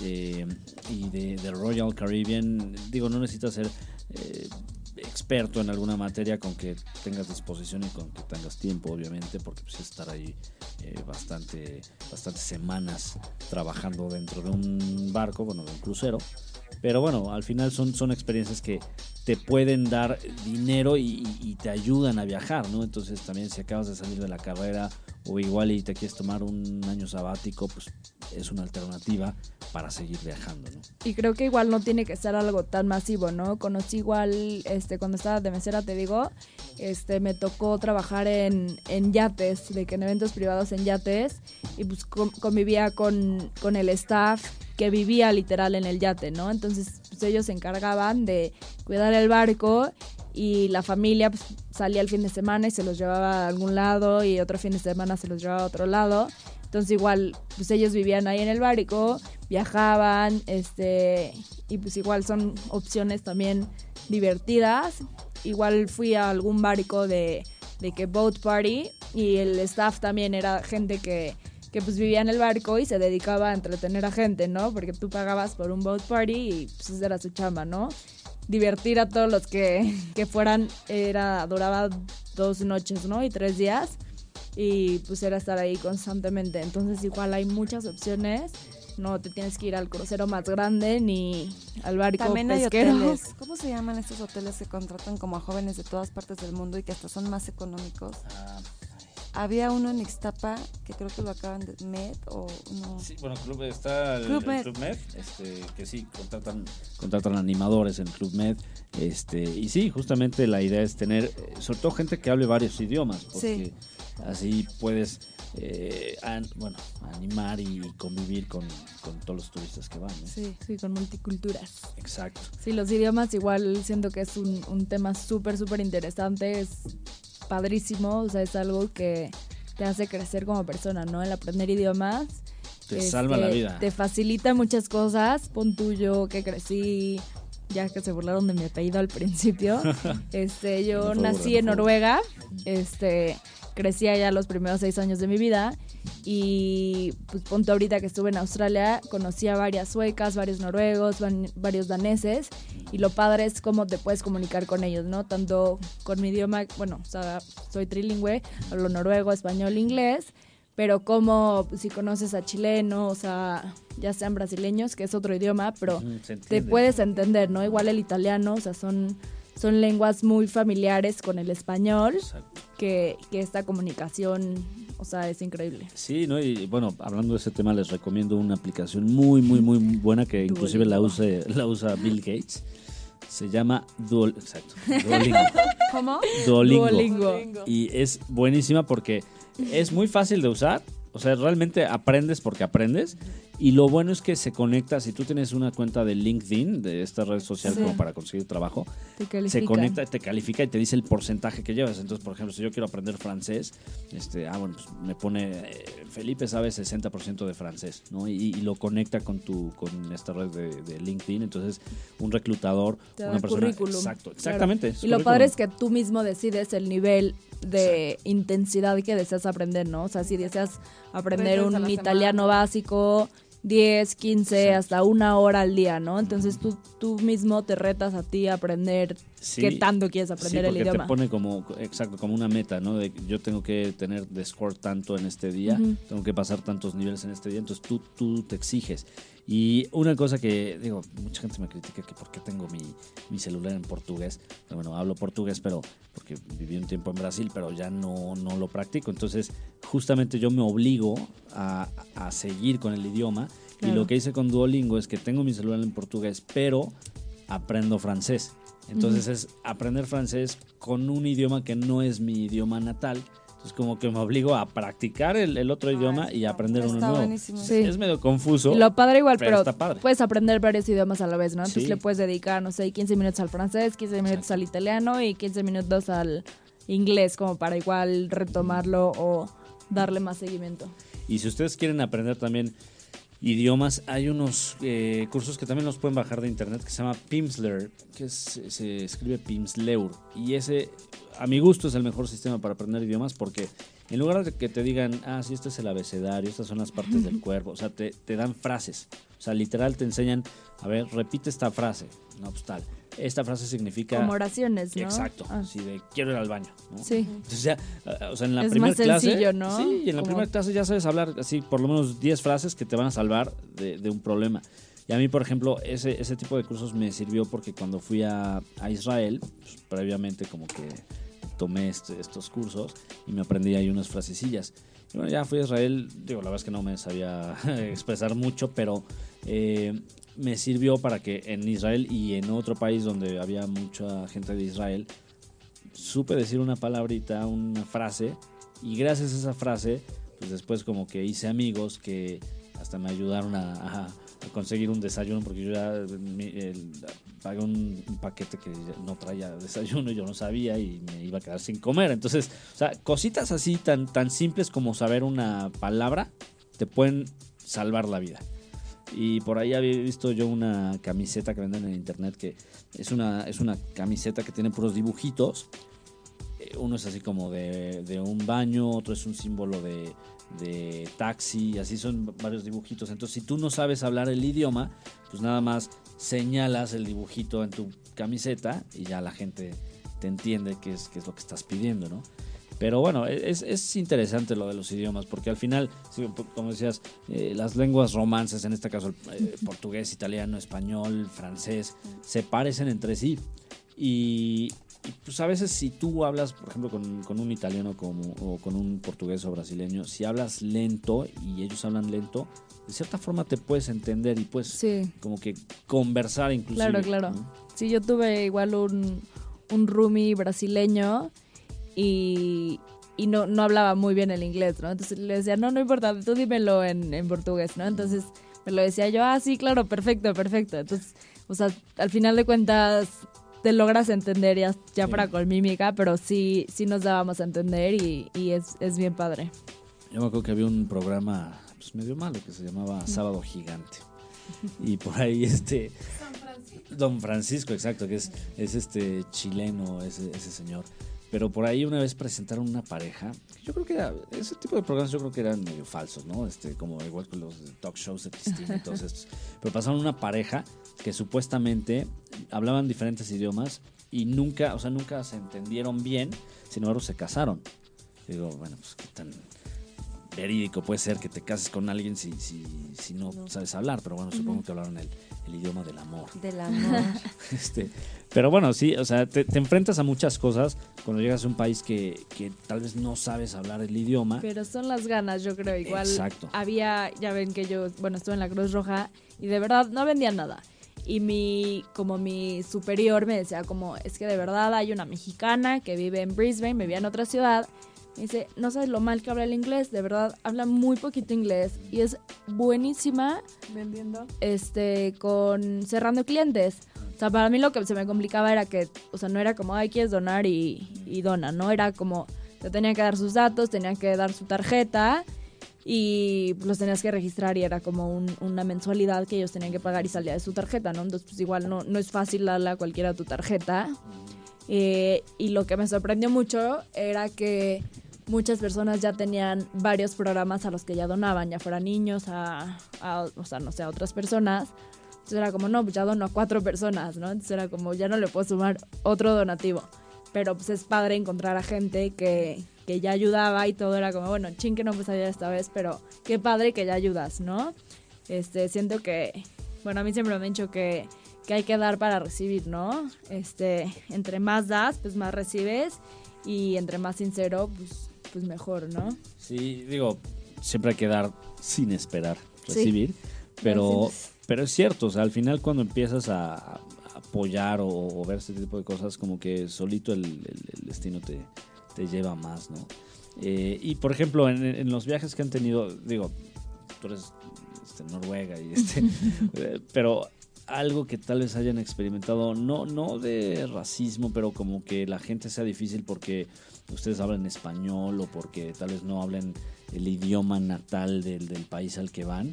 eh, y de, de Royal Caribbean, digo, no necesitas ser eh, experto en alguna materia con que tengas disposición y con que tengas tiempo, obviamente, porque pues es estar ahí eh, bastante, bastantes semanas trabajando dentro de un barco, bueno, de un crucero. Pero bueno, al final son, son experiencias que te pueden dar dinero y- y te ayudan a viajar, ¿no? Entonces también si acabas de salir de la carrera o igual y te quieres tomar un año sabático, pues es una alternativa para seguir viajando. Y creo que igual no tiene que ser algo tan masivo, ¿no? Conocí igual, este, cuando estaba de mesera, te digo, este, me tocó trabajar en, en yates, de que en eventos privados en yates, y pues con- convivía con, con el staff que vivía literal en el yate, ¿no? Entonces, pues ellos se encargaban de cuidar el barco y la familia pues, salía el fin de semana y se los llevaba a algún lado y otro fin de semana se los llevaba a otro lado. Entonces igual, pues ellos vivían ahí en el barco, viajaban, este, y pues igual son opciones también divertidas. Igual fui a algún barco de, de que boat party y el staff también era gente que, que pues vivía en el barco y se dedicaba a entretener a gente, ¿no? Porque tú pagabas por un boat party y pues esa era su chamba, ¿no? Divertir a todos los que, que fueran, era, duraba dos noches, ¿no? Y tres días y pues era estar ahí constantemente. Entonces igual hay muchas opciones. No te tienes que ir al crucero más grande ni al barco También hay pesquero. hoteles. [laughs] ¿Cómo se llaman estos hoteles que contratan como a jóvenes de todas partes del mundo y que hasta son más económicos? Había uno en Ixtapa que creo que lo acaban de Med o no. Sí, bueno, club, está el Club el Med. Club Med, este, que sí, contratan, contratan animadores en Club Med. Este, y sí, justamente la idea es tener, eh, sobre todo gente que hable varios idiomas, porque así puedes, eh, an- bueno, animar y convivir con, con todos los turistas que van. ¿no? Sí. Sí, con multiculturas. Exacto. Sí, los idiomas igual siento que es un, un tema súper, súper interesante, es padrísimo, o sea, es algo que te hace crecer como persona, ¿no? El aprender idiomas. Te este, salva la vida. Te facilita muchas cosas, pon tuyo que crecí, ya que se burlaron de mi apellido al principio, [laughs] este, yo fue nací en Noruega, este, crecí allá los primeros seis años de mi vida y pues punto ahorita que estuve en Australia conocí a varias suecas, varios noruegos, van- varios daneses y lo padre es cómo te puedes comunicar con ellos, ¿no? Tanto con mi idioma, bueno, o sea, soy trilingüe, hablo noruego, español, inglés, pero como pues, si conoces a chilenos, o sea, ya sean brasileños, que es otro idioma, pero te puedes entender, ¿no? Igual el italiano, o sea, son, son lenguas muy familiares con el español, Exacto. que, que esta comunicación, o sea, es increíble. Sí, ¿no? Y bueno, hablando de ese tema, les recomiendo una aplicación muy, muy, muy buena que inclusive la, use, la usa Bill Gates. Se llama Duol exacto, Duolingo. [laughs] ¿Cómo? Duolingo. Duolingo. Y es buenísima porque es muy fácil de usar. O sea, realmente aprendes porque aprendes. Y lo bueno es que se conecta, si tú tienes una cuenta de LinkedIn, de esta red social Sí. como para conseguir trabajo, se conecta, te califica y te dice el porcentaje que llevas. Entonces, por ejemplo, si yo quiero aprender francés, este, ah, bueno, pues me pone, eh, Felipe sabe 60% de francés, ¿no? Y, y lo conecta con tu, con esta red de, de LinkedIn. Entonces, un reclutador, Te una persona. currículum. Exacto, exactamente. Y lo padre es que tú mismo decides el nivel de intensidad que deseas aprender, ¿no? O sea, si deseas aprender Veces un italiano semana. básico, 10, 15, Exacto. hasta una hora al día, ¿no? Entonces tú, tú mismo te retas a ti a aprender Sí. qué tanto quieres Sí, aprender el porque idioma. te pone como, exacto, como una meta, ¿no? De yo tengo que tener de score tanto en este día, Ujú. tengo que pasar tantos niveles en este día, entonces tú, tú te exiges. Y una cosa que, digo, mucha gente me critica que por qué tengo mi, mi celular en portugués. Bueno, hablo portugués, pero porque viví un tiempo en Brasil, pero ya no, no lo practico. Entonces, justamente yo me obligo a, a seguir con el idioma. Y Claro. lo que hice con Duolingo es que tengo mi celular en portugués, pero aprendo francés. Entonces es aprender francés con un idioma que no es mi idioma natal. Entonces como que me obligo a practicar el, el otro Ah, idioma y aprender uno está nuevo. buenísimo. Sí. Es medio confuso. Y lo padre igual, pero pero, está padre. puedes aprender varios idiomas a la vez, ¿no? Entonces Sí. le puedes dedicar, no sé, 15 minutos al francés, 15 minutos Exacto. al italiano y 15 minutos al inglés, como para igual retomarlo o darle más seguimiento. Y si ustedes quieren aprender también idiomas, hay unos eh, cursos que también los pueden bajar de internet que se llama Pimsleur, que es- se escribe Pimsleur. Y ese, a mi gusto, es el mejor sistema para aprender idiomas porque en lugar de que te digan, ah, sí, este es el abecedario, estas son las partes del cuerpo, o sea, te, te dan frases. O sea, literal te enseñan, a ver, repite esta frase. No, pues tal. Esta frase significa... Como oraciones, ¿no? Exacto, Ah, así de quiero ir al baño. ¿no? sí. Entonces eh, o sea, en la primera clase. sencillo, ¿no? Sí, y en la primera clase ya sabes hablar así por lo menos 10 frases que te van a salvar de, de un problema. Y a mí, por ejemplo, ese, ese tipo de cursos me sirvió porque cuando fui a, a Israel, pues, previamente como que tomé este- estos cursos y me aprendí ahí unas frasecillas. Y bueno, ya fui a Israel, digo, la verdad es que no me sabía [laughs] expresar mucho, pero eh, me sirvió para que en Israel y en otro país donde había mucha gente de Israel, supe decir una palabrita, una frase, y gracias a esa frase, pues después como que hice amigos que hasta me ayudaron a, conseguir un desayuno, porque yo ya pagué un, un paquete que no traía desayuno, y yo no sabía y me iba a quedar sin comer. Entonces, o sea, cositas así tan, tan simples como saber una palabra te pueden salvar la vida. Y por ahí había visto yo una camiseta que venden en internet que es una, es una camiseta que tiene puros dibujitos. Eh, Uno es así como de, de un baño, otro es un símbolo de, taxi, así son varios dibujitos. Entonces, si tú no sabes hablar el idioma, pues nada más señalas el dibujito en tu camiseta y ya la gente te entiende qué es, qué es lo que estás pidiendo, ¿no? Pero bueno, es, es interesante lo de los idiomas, porque al final, como decías, eh, las lenguas romances, en este caso el eh, [laughs] portugués, italiano, español, francés, se parecen entre sí. Y y pues a veces si tú hablas, por ejemplo, con, con un italiano como, o con un portugués o brasileño, si hablas lento y ellos hablan lento, de cierta forma te puedes entender y puedes Sí. como que conversar inclusive. Claro, claro. ¿no? Sí, yo tuve igual un, un roomie brasileño y, y no, no hablaba muy bien el inglés, ¿no? Entonces le decía, no, no importa, tú dímelo en, en portugués, ¿no? Entonces me lo decía yo, ah, sí, claro, perfecto, perfecto. Entonces, o sea, al final de cuentas te logras entender ya, ya Sí. para con mímica, pero sí, sí nos dábamos a entender y, y es, es bien padre. Yo me acuerdo que había un programa pues, medio malo que se llamaba Sábado Gigante. Y por ahí este... Don Francisco, exacto, que es, es este chileno, ese, ese señor. Pero por ahí una vez presentaron una pareja. Yo creo que era, ese tipo de programas yo creo que eran medio falsos, ¿no? Este, como igual que los talk shows de Cristina y todos estos. [laughs] Pero pasaron una pareja que supuestamente hablaban diferentes idiomas y nunca, o sea, nunca se entendieron bien, sin embargo se casaron. Digo, bueno, pues qué tan verídico puede ser que te cases con alguien si, si, si no, sabes hablar, pero bueno, supongo que hablaron el, el idioma del amor. Del [laughs] amor. Este, pero bueno, sí, o sea, te, te enfrentas a muchas cosas cuando llegas a un país que, que tal vez no sabes hablar el idioma. Pero son las ganas, yo creo. Igual Exacto. había, ya ven que yo, bueno, estuve en la Cruz Roja y de verdad no vendían nada. Y mi, como mi superior me decía como, es que de verdad hay una mexicana que vive en Brisbane, vivía en otra ciudad. Me dice, no sabes lo mal que habla el inglés, de verdad habla muy poquito inglés y es buenísima Vendiendo. este, con cerrando clientes. O sea, para mí lo que se me complicaba era que, o sea, no era como, ay, quieres donar y, y dona, ¿no? Era como, te tenían que dar sus datos, tenían que dar su tarjeta y los tenías que registrar y era como un- una mensualidad que ellos tenían que pagar y salía de su tarjeta, ¿no? Entonces, pues igual no, no es fácil darle a cualquiera tu tarjeta. Eh, y lo que me sorprendió mucho era que muchas personas ya tenían varios programas a los que ya donaban, ya fueran niños, a, a, o sea, no sé, a otras personas. Entonces era como, no, pues ya dono a cuatro personas, ¿no? Entonces era como, ya no le puedo sumar otro donativo. Pero pues es padre encontrar a gente que, que ya ayudaba y todo era como, bueno, chin que no pues ayudar esta vez, pero qué padre que ya ayudas, ¿no? Este, siento que, bueno, a mí siempre me han dicho que, que hay que dar para recibir, ¿no? Este, entre más das, pues más recibes y entre más sincero, pues, pues mejor, ¿no? Sí, digo, siempre hay que dar sin esperar Sí. recibir, pero, Gracias. pero es cierto, o sea, al final cuando empiezas a, a apoyar o, o ver este tipo de cosas, como que solito el, el- el destino te, te lleva más, ¿no? Eh, y por ejemplo, en, en los viajes que han tenido, digo, tú eres este, Noruega y este, [laughs] eh, pero algo que tal vez hayan experimentado, no, no de racismo, pero como que la gente sea difícil porque ustedes hablan español o porque tal vez no hablen el idioma natal del, del país al que van.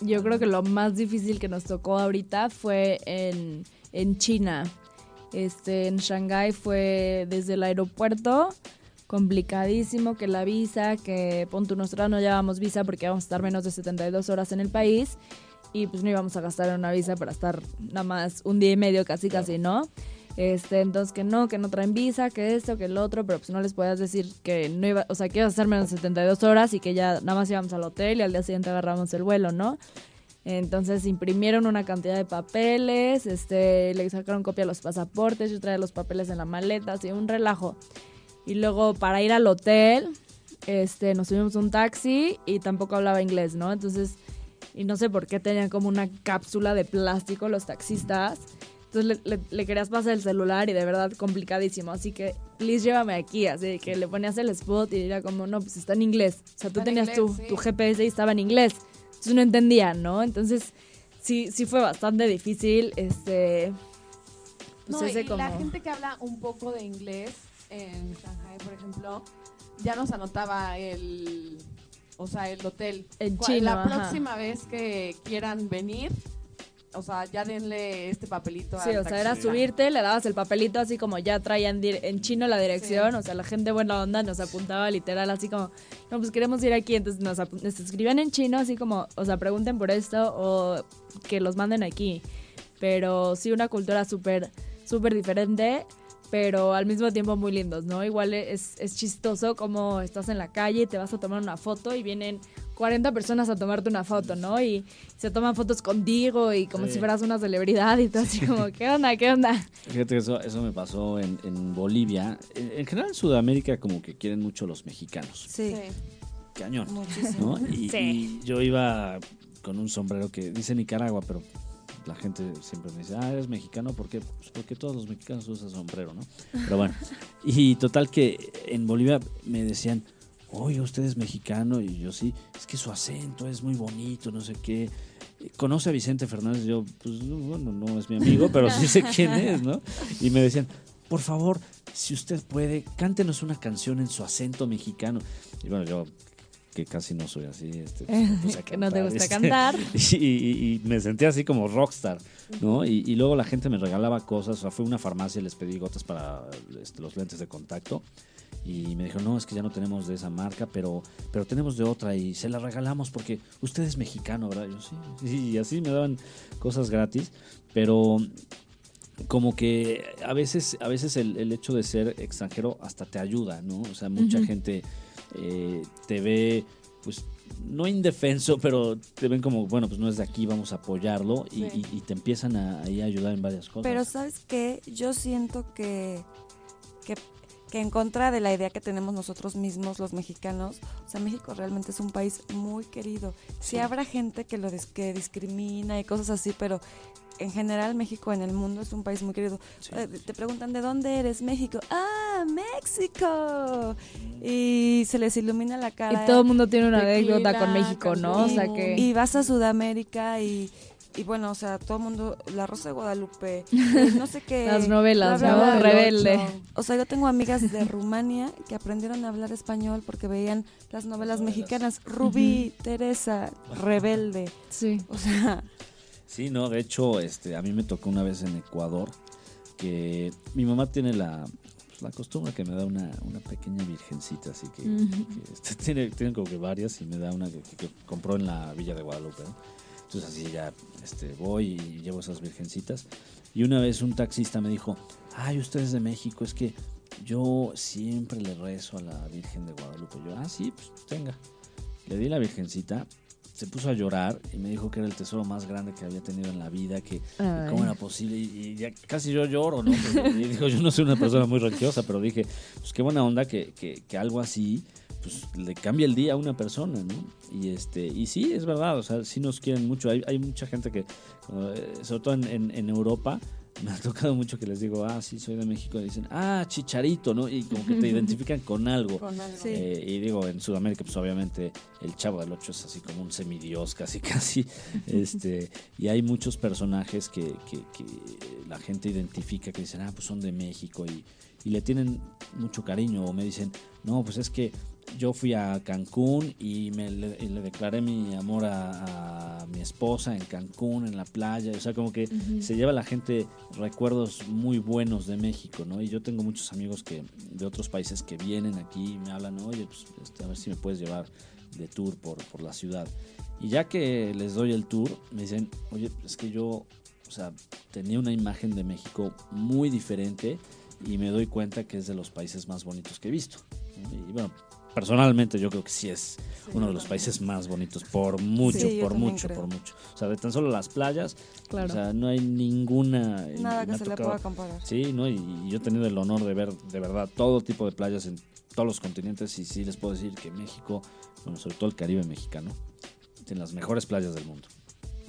Yo creo que lo más difícil que nos tocó ahorita fue en, en China. Este, en Shanghái fue desde el aeropuerto, complicadísimo que la visa, que punto nosotros no llevábamos visa porque íbamos a estar menos de 72 horas en el país y pues no íbamos a gastar una visa para estar nada más un día y medio casi casi, ¿no? Este, entonces que no, que no traen visa, que esto, que el otro, pero pues no les podías decir que no iba, o sea, que iba a estar menos de 72 horas y que ya nada más íbamos al hotel y al día siguiente agarramos el vuelo, ¿no? Entonces imprimieron una cantidad de papeles, este, le sacaron copia a los pasaportes, yo traía los papeles en la maleta, así un relajo. Y luego para ir al hotel, este, nos subimos un taxi y tampoco hablaba inglés, ¿no? Entonces, y no sé por qué tenían como una cápsula de plástico los taxistas. Entonces le, le- le querías pasar el celular y de verdad complicadísimo. Así que, please llévame aquí. Así que le ponías el spot y era como, no, pues está en inglés. O sea, tú tenías tu, inglés, sí. tu GPS y estaba en inglés. Entonces no entendían, ¿no? Entonces sí, sí fue bastante difícil. Este. Pues No, ese y como. la gente que habla un poco de inglés en Shanghai, por ejemplo, ya nos anotaba el, o sea, el hotel. En chino, La ajá. próxima vez que quieran venir, o sea, ya denle este papelito Sí, al o sea, era subirte, le dabas el papelito así como ya traían en chino la dirección, Sí. o sea, la gente buena onda nos apuntaba literal así como, no, pues queremos ir aquí, entonces nos, nos escribían en chino así como, o sea, pregunten por esto o que los manden aquí. Pero sí una cultura súper, súper diferente, pero al mismo tiempo muy lindos, ¿no? Igual es, es chistoso como estás en la calle, te vas a tomar una foto y vienen 40 personas a tomarte una foto, ¿no? Y se toman fotos contigo y como Sí. si fueras una celebridad y todo así como, ¿qué onda? ¿Qué onda? Fíjate que eso, eso me pasó en, en Bolivia. En, en general en Sudamérica como que quieren mucho los mexicanos. Sí, Cañón. muchísimo. ¿no? Y, Sí. y yo iba con un sombrero que dice Nicaragua, pero la gente siempre me dice, ah, eres mexicano, ¿por qué? Pues porque todos los mexicanos usan sombrero, ¿no? Pero bueno, [laughs] y total que en Bolivia me decían, oye, usted es mexicano, y yo sí, es que su acento es muy bonito, no sé qué. ¿Conoce a Vicente Fernández? Yo, pues, no, bueno, no es mi amigo, [laughs] pero sí sé quién es, ¿no? Y me decían, por favor, si usted puede, cántenos una canción en su acento mexicano. Y bueno, yo que casi no soy así, este, [laughs] pues, a Que no te gusta este, cantar. [laughs] Y, y- y me sentía así como rockstar, ¿no? Y, y luego la gente me regalaba cosas, o sea, fue a una farmacia y les pedí gotas para este, los lentes de contacto. Y me dijo, no, es que ya no tenemos de esa marca, pero, pero tenemos de otra y se la regalamos porque usted es mexicano, ¿verdad? Yo sí, y así me daban cosas gratis, pero como que a veces, a veces el, el hecho de ser extranjero hasta te ayuda, ¿no? O sea, mucha gente eh, te ve, pues, no indefenso, [laughs] pero te ven como, bueno, pues no es de aquí, vamos a apoyarlo y, Sí. y- y te empiezan a, a ayudar en varias cosas. Pero sabes qué, yo siento que, que, que en contra de la idea que tenemos nosotros mismos, los mexicanos, o sea, México realmente es un país muy querido. Sí, Sí. habrá gente que lo dis- que discrimina y cosas así, pero en general México en el mundo es un país muy querido. Sí. Eh, Te preguntan de dónde eres, México. Ah, México. Y se les ilumina la cara. Y todo el mundo tiene una Tequila, anécdota con México, ¿no? O sea y, que... y vas a Sudamérica y, y bueno, o sea, todo el mundo, La Rosa de Guadalupe, [laughs] no sé qué. Las novelas, bla, bla, ¿no? bla, Rebelde. O sea, yo tengo amigas de Rumania que aprendieron a hablar español porque veían las novelas mexicanas. Rubí, Teresa, Rebelde. Sí. O sea, Sí, no, de hecho, este, a mí me tocó una vez en Ecuador que mi mamá tiene la, pues, la costumbre que me da una, una pequeña virgencita, así que, que, este, [laughs] tiene, tiene como que varias y me da una que, que- compró en la Villa de Guadalupe. ¿no? Entonces así ya este, voy y llevo esas virgencitas. Y una vez un taxista me dijo, ay, usted es de México, es que yo siempre le rezo a la Virgen de Guadalupe. Yo, ah, sí, pues tenga. Le di la virgencita, se puso a llorar y me dijo que era el tesoro más grande que había tenido en la vida, que Ay. cómo era posible. Y, y ya casi yo lloro, ¿no? [laughs] Y digo, yo no soy una persona muy religiosa, pero dije, pues qué buena onda que, que, que algo así pues le cambia el día a una persona, ¿no? Y este y sí, es verdad, o sea, sí nos quieren mucho. Hay, hay mucha gente que, eh, sobre todo en, en- en Europa, me ha tocado mucho que les digo, ah, sí, soy de México, y dicen, ah, chicharito, ¿no? Y como que te identifican con algo. con algo. Sí. Eh, y digo, en Sudamérica, pues obviamente el Chavo del Ocho es así como un semidios, casi, [laughs] casi. este Y hay muchos personajes que, que- que la gente identifica, que dicen, ah, pues son de México y, y le tienen mucho cariño. O me dicen, no, pues es que yo fui a Cancún y, me, le, declaré mi amor a, a mi esposa en Cancún, en la playa. O sea, como que se lleva la gente recuerdos muy buenos de México, ¿no? Y yo tengo muchos amigos que de otros países que vienen aquí y me hablan, oye, pues este, a ver si me puedes llevar de tour por, por la ciudad. Y ya que les doy el tour, me dicen, oye, es que yo, o sea, tenía una imagen de México muy diferente y me doy cuenta que es de los países más bonitos que he visto. Y bueno, personalmente yo creo que sí es uno de los países más bonitos, por mucho, Sí, por mucho, creo. por mucho. O sea, de tan solo las playas, Claro. o sea, no hay ninguna... Nada que se le pueda comparar. Sí, ¿no? Y, y yo he tenido el honor de ver de verdad todo tipo de playas en todos los continentes y sí les puedo decir que México, bueno, sobre todo el Caribe mexicano, tiene las mejores playas del mundo.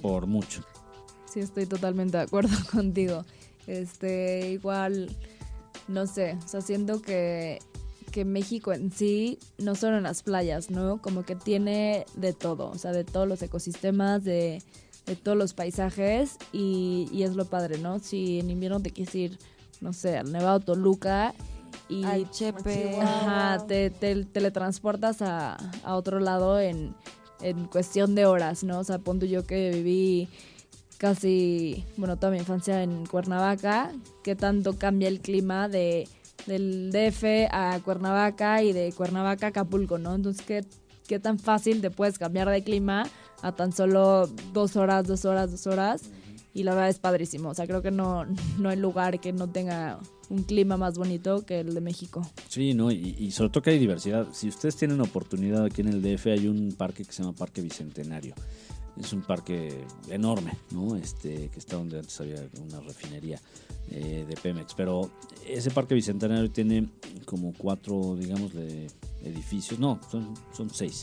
Por mucho. Sí, estoy totalmente de acuerdo [laughs] contigo. Este, igual, no sé, o sea, siento que, que México en sí, no solo en las playas, ¿no? Como que tiene de todo, o sea, de todos los ecosistemas, de, de todos los paisajes y, y es lo padre, ¿no? Si en invierno te quieres ir, no sé, al Nevado Toluca y Al Chepe. Ajá, te, te teletransportas a, a otro lado en, en cuestión de horas, ¿no? O sea, punto yo que viví casi, bueno, toda mi infancia en Cuernavaca, qué tanto cambia el clima de del DF a Cuernavaca y de Cuernavaca a Acapulco, ¿no? Entonces, ¿qué, qué tan fácil te puedes cambiar de clima a tan solo dos horas, dos horas, dos horas? y la verdad es padrísimo. O sea, creo que no, no hay lugar que no tenga un clima más bonito que el de México. Sí, ¿no? Y, y sobre todo que hay diversidad. Si ustedes tienen oportunidad aquí en el DF, hay un parque que se llama Parque Bicentenario. Es un parque enorme, ¿no? Este, que está donde antes había una refinería eh, de Pemex. Pero ese parque bicentenario tiene como cuatro, digamos, de edificios. No, son, seis.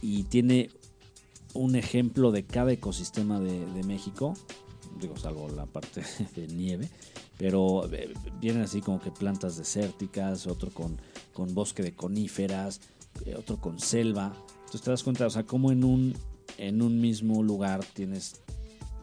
Y tiene un ejemplo de cada ecosistema de, de México. Digo, salvo la parte [laughs] de nieve. Pero eh, vienen así como que plantas desérticas, otro con, con bosque de coníferas, eh, otro con selva. Entonces te das cuenta, o sea, como en un, en un mismo lugar tienes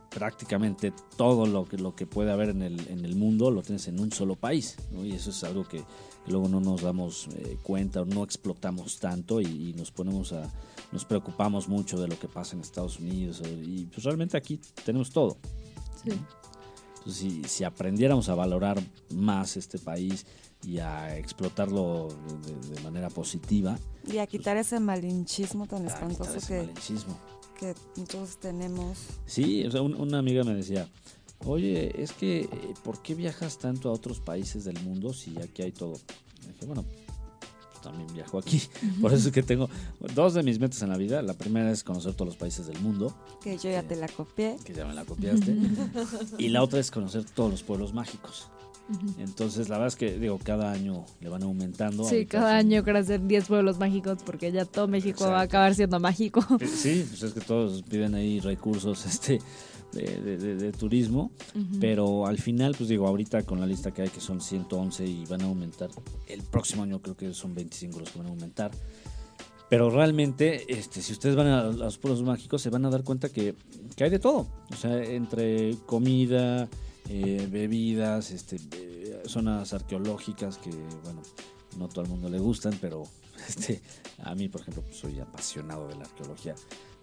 prácticamente todo lo que, lo que puede haber en el, en el mundo, lo tienes en un solo país. ¿no? Y eso es algo que, que luego no nos damos eh, cuenta o no explotamos tanto y, y, nos ponemos a, nos preocupamos mucho de lo que pasa en Estados Unidos. Y pues realmente aquí tenemos todo. Sí. Entonces, si, si aprendiéramos a valorar más este país y a explotarlo de, de manera positiva. Y a quitar ese malinchismo tan espantoso ese que, malinchismo. Que todos tenemos. Sí, o sea, un- una amiga me decía, oye, es que, eh, ¿por qué viajas tanto a otros países del mundo si aquí hay todo? Le dije, bueno, pues también viajo aquí. [laughs] Por eso es que tengo dos de mis metas en la vida. La primera es conocer todos los países del mundo, Que yo ya te la copié. que ya me la copiaste. [laughs] y la otra es conocer todos los pueblos mágicos. Entonces, la verdad es que, digo, cada año le van aumentando. Sí, cada año hacer 10 pueblos mágicos porque ya todo México va a Exacto. acabar siendo mágico. Eh, Sí, pues es que todos piden ahí recursos [laughs] este de, de- de- de turismo, pero al final, pues digo, ahorita con la lista que hay, que son 111 y van a aumentar, el próximo año creo que son 25 los que van a aumentar. Pero realmente, este, si ustedes van a los pueblos mágicos, se van a dar cuenta que, que hay de todo. O sea, entre comida, eh, bebidas, este, eh, zonas arqueológicas que, bueno, no todo el mundo le gustan, pero [laughs] este, a mí, por ejemplo, pues, soy apasionado de la arqueología.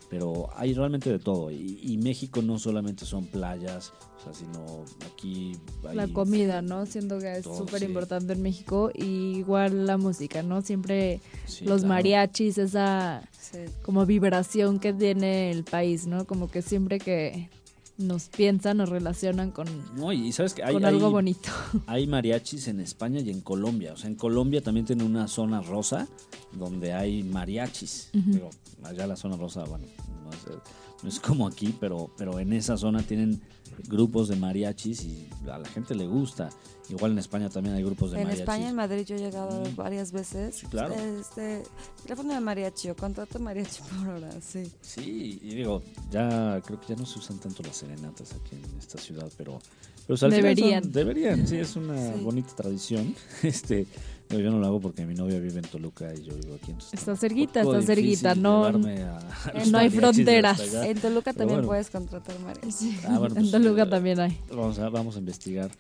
Pero hay realmente de todo. Y, y México no solamente son playas, o sea, sino aquí hay La comida, ¿no? Siento que es súper sí. importante en México. Y igual la música, ¿no? Siempre sí, los claro. mariachis, esa Sí. como vibración que tiene el país, ¿no? Como que siempre que nos piensan, nos relacionan con, No, y sabes que hay, con algo hay- bonito. [laughs] hay mariachis en España y en Colombia. O sea, en Colombia también tiene una zona rosa donde hay mariachis. Digo, allá la zona rosa, bueno, no es, no es como aquí, pero, pero en esa zona tienen grupos de mariachis y a la gente le gusta. Igual en España también hay grupos de En mariachis. España, en Madrid, yo he llegado Mm. varias veces. Sí, claro. Este, teléfono de mariachi o contrato mariachi [laughs] por hora, sí. Sí, y digo, ya creo que ya no se usan tanto las serenatas aquí en esta ciudad, pero, pero o sea, al final Deberían. son- deberían, sí, es una Sí. bonita tradición. [laughs] Este, digo, yo no lo hago porque mi novia vive en Toluca y yo vivo aquí. Entonces Está cerquita, está cerquita, no- llevarme a- a los no hay fronteras. En Toluca Pero también bueno. puedes contratar mariachi. [laughs] Ah, bueno, en pues, Toluca eh, también hay. Vamos a, vamos a investigar,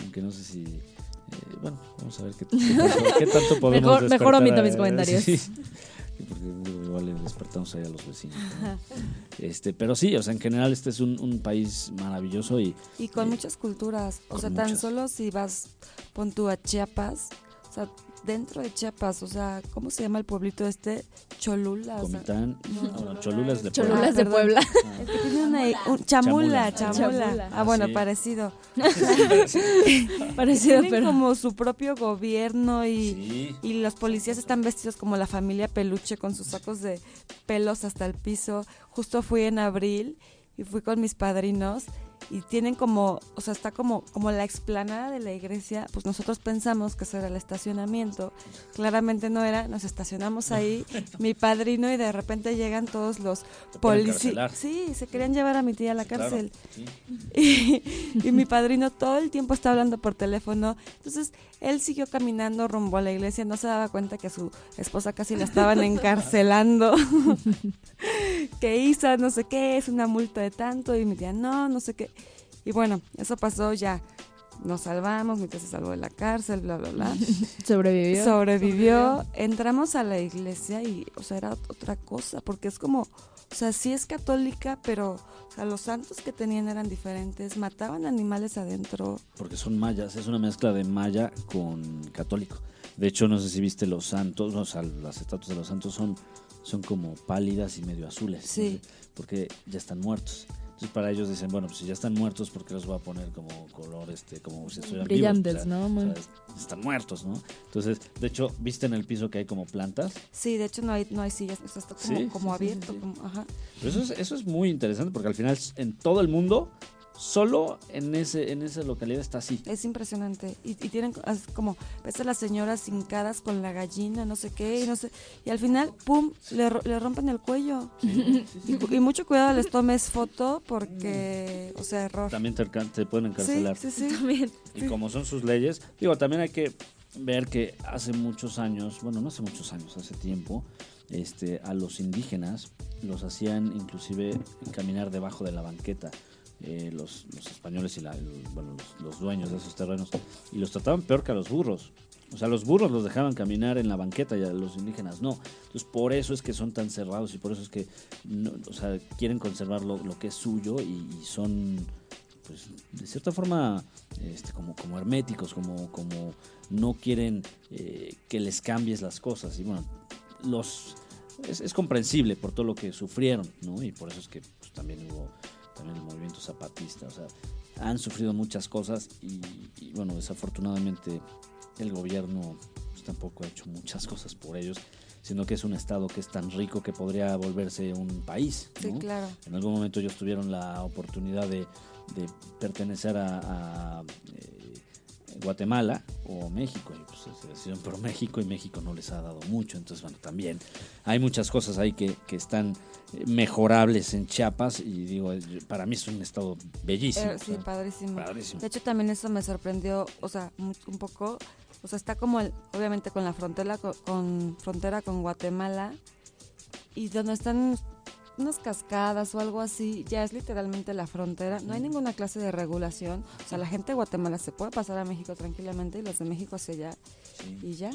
aunque no sé si... eh, bueno, vamos a ver qué, qué tanto, qué tanto [laughs] podemos Mejor- mejor omito mis comentarios. [laughs] sí, porque igual le despertamos ahí a los vecinos. ¿no? Este, pero sí, o sea, en general este es un, un país maravilloso y Y con Eh, muchas culturas. O sea, tan solo si vas, pon tú a Chiapas, sea, dentro de Chiapas, o sea, ¿cómo se llama el pueblito este? Cholula. o sea, Comitán, no, Cholulas de Cholulas Puebla. Ah, de. Puebla. Ah, Es que tiene una, un chamula, Chamula. chamula. Chamula. Ah, bueno, Sí. parecido. [laughs] Parecido, Tienen pero... como su propio gobierno y, sí, y los policías están vestidos como la familia peluche con sus sacos de pelos hasta el piso. Justo fui en abril y fui con mis padrinos y tienen como, o sea, está como, como la explanada de la iglesia, pues nosotros pensamos que eso era el estacionamiento, claramente no era, nos estacionamos ahí, [laughs] mi padrino y de repente llegan todos los policías, sí, se querían llevar a mi tía a la claro, cárcel sí. [laughs] y, y mi padrino todo el tiempo está hablando por teléfono. Entonces él siguió caminando rumbo a la iglesia, no se daba cuenta que a su esposa casi la estaban [laughs] encarcelando. Que hizo, no sé qué, es una multa de tanto. Y mi tía, no, no sé qué. Y bueno, eso pasó ya. Nos salvamos, mi tía se salvó de la cárcel, bla, bla, bla. [laughs] Sobrevivió. Sobrevivió. Entramos a la iglesia y, o sea, era otra cosa, porque es como, o sea, sí es católica, pero, o sea, los santos que tenían eran diferentes, mataban animales adentro. porque son mayas, es una mezcla de maya con católico. De hecho, no sé si viste los santos, o sea, las estatuas de los santos son, son como pálidas y medio azules. Sí. ¿no? Porque ya están muertos. Entonces para ellos dicen, bueno, pues si ya están muertos, ¿por qué los voy a poner como color, este, como si estuvieran Brillantes, vivos? ¿no? o sea, es- están muertos, ¿no? Entonces, de hecho, ¿viste en el piso que hay como plantas? Sí, de hecho no hay, no hay sillas, o sea, está como, Sí, como sí, abierto. sí. como- ajá. Pero eso es, eso es muy interesante porque al final en todo el mundo, solo en, ese, en esa localidad está así. Es impresionante. Y, y tienen as- como, ves a las señoras hincadas con la gallina, no sé qué, y no sé. Y al final, ¡pum! Le, ro- le rompen el cuello. Y, mucho cuidado les tomes foto porque, o sea, error. También te, pueden Sí, encarcelar. sí, sí. También. Y como son sus leyes, digo, también hay que ver que hace muchos años, bueno, no hace muchos años, hace tiempo, este, a los indígenas los hacían inclusive caminar debajo de la banqueta. Eh, los, los españoles y la- el- bueno, los, los dueños de esos terrenos y los trataban peor que a los burros. O sea, los burros los dejaban caminar en la banqueta y a los indígenas no. Entonces, por eso es que son tan cerrados y por eso es que no- o sea, quieren conservar lo, lo que es suyo y, son pues de cierta forma este, como, como herméticos, como, como no quieren eh, que les cambies las cosas. Y bueno, los es, es comprensible por todo lo que sufrieron, ¿no? Y por eso es que pues, también hubo también el movimiento zapatista. O sea, han sufrido muchas cosas y, y, bueno, desafortunadamente el gobierno pues, tampoco ha hecho muchas cosas por ellos, sino que es un estado que es tan rico que podría volverse un país. Sí, ¿no? claro. En algún momento ellos tuvieron la oportunidad de, de pertenecer a, a, eh, Guatemala o México y pues se decidieron por México y México no les ha dado mucho. Entonces, bueno, también hay muchas cosas ahí que, que están eh, mejorables en Chiapas y digo, eh, para mí es un estado bellísimo. Eh, o sí, sea, padrísimo. padrísimo. De hecho, también eso me sorprendió, o sea, un poco, o sea, está como, el- obviamente, con la frontera con, con- frontera con Guatemala y donde están unas cascadas o algo así, ya es literalmente la frontera. No hay ninguna clase de regulación. O sea, la gente de Guatemala se puede pasar a México tranquilamente y los de México hacia allá Sí. y ya.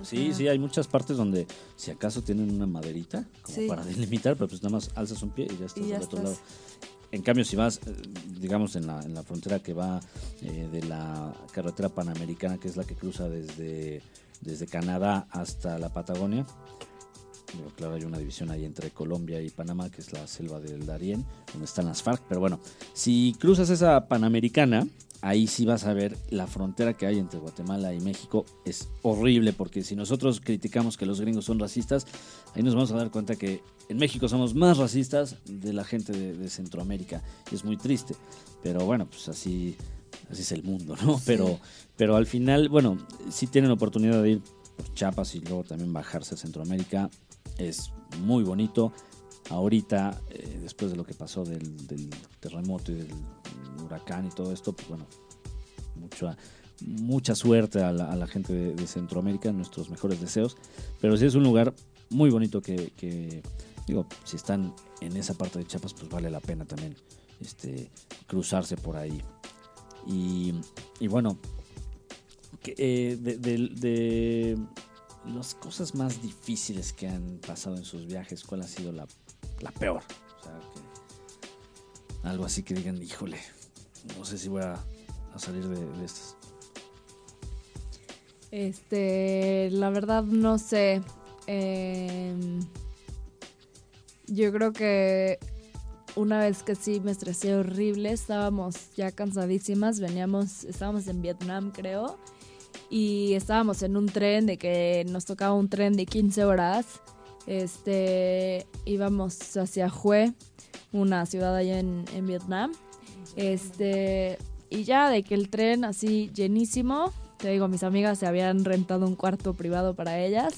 O Sí, sea, sí, hay muchas partes donde si acaso tienen una maderita como Sí. para [laughs] delimitar, pero pues nada más alzas un pie y ya estás Y ya del otro estás. lado. En cambio, si vas, eh, digamos, en la, en la frontera que va eh, de la carretera panamericana, que es la que cruza desde, desde Canadá hasta la Patagonia, claro, hay una división ahí entre Colombia y Panamá, que es la selva del Darién, donde están las FARC, pero bueno, si cruzas esa panamericana, ahí sí vas a ver la frontera que hay entre Guatemala y México. Es horrible porque si nosotros criticamos que los gringos son racistas, ahí nos vamos a dar cuenta que en México somos más racistas de la gente de, de Centroamérica. Y es muy triste. Pero bueno, pues así, así es el mundo, ¿no? Sí. Pero, pero al final, bueno, si tienen oportunidad de ir por Chiapas y luego también bajarse a Centroamérica. Es muy bonito. Ahorita, eh, después de lo que pasó del, terremoto y del huracán y todo esto, pues bueno, mucha, mucha suerte a la, gente de, Centroamérica, nuestros mejores deseos. Pero sí es un lugar muy bonito que, digo, si están en esa parte de Chiapas, pues vale la pena también este, cruzarse por ahí. Y, y bueno, eh, de las cosas más difíciles que han pasado en sus viajes, ¿cuál ha sido la, la peor? O sea, que algo así que digan, híjole, no sé si voy a, salir de, de estas. Este, la verdad no sé. Em, yo creo que una vez que sí me estresé horrible, estábamos ya cansadísimas, veníamos, estábamos en Vietnam creo, y estábamos en un tren de que nos tocaba un tren de 15 horas. Este, íbamos hacia Hue, una ciudad allá en, en Vietnam. Este, y ya de que el tren así llenísimo, te digo, mis amigas se habían rentado un cuarto privado para ellas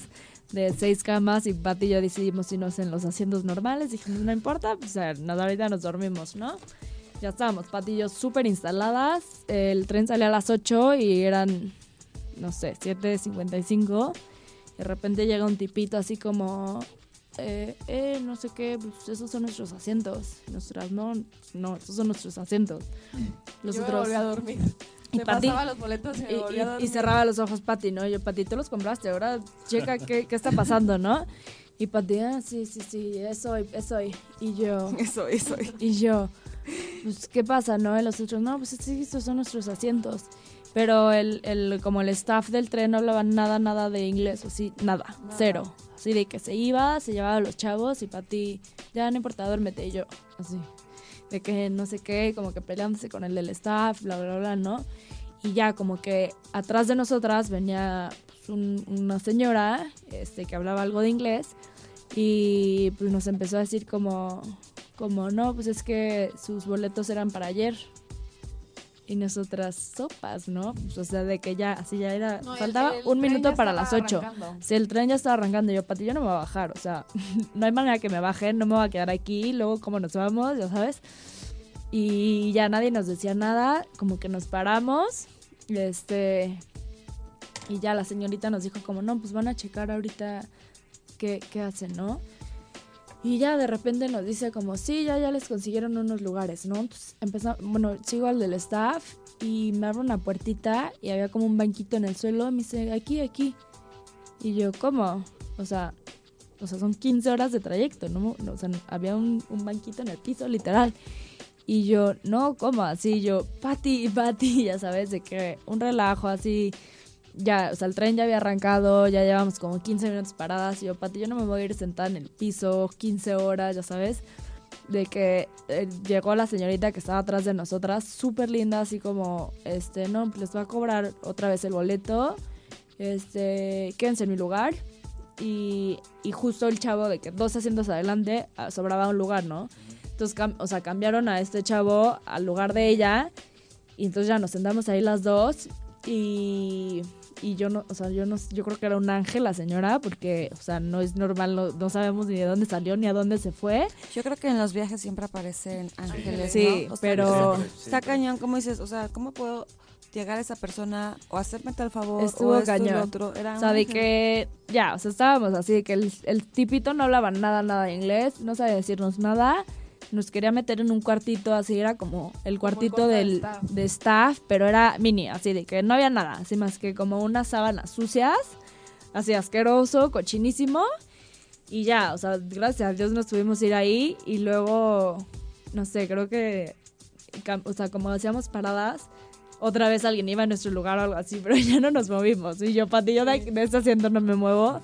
de seis camas y Pati y yo decidimos irnos en los asientos normales. Dijimos, no importa, pues nos- ahorita nos dormimos, ¿no? Ya estábamos, Pati yo súper instaladas. El tren salía a las 8 y eran, no sé, 7.55. De repente llega un tipito así como, eh, eh, no sé qué, pues esos son nuestros asientos. Nuestras, no, no, esos son nuestros asientos. Los Yo me otros... volví a dormir. Y Me Pati- pasaba los boletos y me a cerraba los ojos Pati, ¿no? Yo, Pati, tú los compraste, ahora checa qué, qué está pasando, ¿no? Y Pati, ah, sí, sí, sí, es hoy, es hoy. Y yo, Eso, eso. y yo, pues, ¿qué pasa, no? Y los otros, no, pues sí, estos son nuestros asientos. Pero el, el, como el staff del tren no hablaba nada, nada de inglés, así, nada, Nada. cero. Así de que se iba, se llevaba a los chavos y Pati, ya no importa, duérmete. Y yo, así. de que no sé qué, como que peleándose con el del staff, bla, bla, bla, ¿no? Y ya como que atrás de nosotras venía pues, un- una señora este, que hablaba algo de inglés y pues nos empezó a decir como, como, no, pues es que sus boletos eran para ayer. Y nosotras sopas, ¿no? Pues, o sea, de que ya, así ya era, faltaba un minuto para las 8. Si el tren ya estaba arrancando, yo, Pati, yo no me voy a bajar, o sea, [laughs] no hay manera que me baje, no me voy a quedar aquí, luego cómo nos vamos, ya sabes. Y ya nadie nos decía nada, como que nos paramos, este, y ya la señorita nos dijo como, no, pues van a checar ahorita qué, qué hacen, ¿no? Y ya de repente nos dice como, sí, ya, ya les consiguieron unos lugares, ¿no? Entonces empezamos, bueno, sigo al del staff y me abre una puertita y había como un banquito en el suelo, me dice, aquí, aquí. Y yo, ¿cómo? O sea, o sea, son 15 horas de trayecto, ¿no? O sea, había un, un banquito en el piso, literal. Y yo, no, ¿cómo? Así yo, Pati, Pati, [laughs] ya sabes, de que un relajo así. Ya, o sea, el tren ya había arrancado, ya llevamos como 15 minutos paradas. Y yo, Pati, yo no me voy a ir sentada en el piso 15 horas, ya sabes. De que eh, llegó la señorita que estaba atrás de nosotras, súper linda, así como, este, no, pues les va a cobrar otra vez el boleto. Este, quédense en mi lugar. Y, y justo el chavo de que dos asientos adelante ah, sobraba un lugar, ¿no? Entonces, o sea, cambiaron a este chavo al lugar de ella. Y entonces ya nos sentamos ahí las dos. Y, y yo no, o sea, yo no, yo creo que era un ángel la señora, porque, o sea, no es normal, no, no sabemos ni de dónde salió ni a dónde se fue. Yo creo que en los viajes siempre aparecen ángeles, Sí, ¿no? O sea, pero- Está cañón, como dices, o sea, ¿cómo puedo llegar a esa persona o hacerme tal favor Estuvo o esto cañón. otro? Era O sea, de que ya, o sea, estábamos así, de que el, el tipito no hablaba nada, nada de inglés, no sabía decirnos nada. Nos quería meter en un cuartito así, era como el cuartito cuarto de del, staff. de staff, pero era mini, así de que no había nada, así más que como unas sábanas sucias, así asqueroso, cochinísimo. Y ya, o sea, gracias a Dios nos tuvimos ir ahí y luego, no sé, creo que, o sea, como hacíamos paradas, otra vez alguien iba a nuestro lugar o algo así, pero [laughs] ya no nos movimos. Y yo, Pati, yo de, de este asiento no me muevo.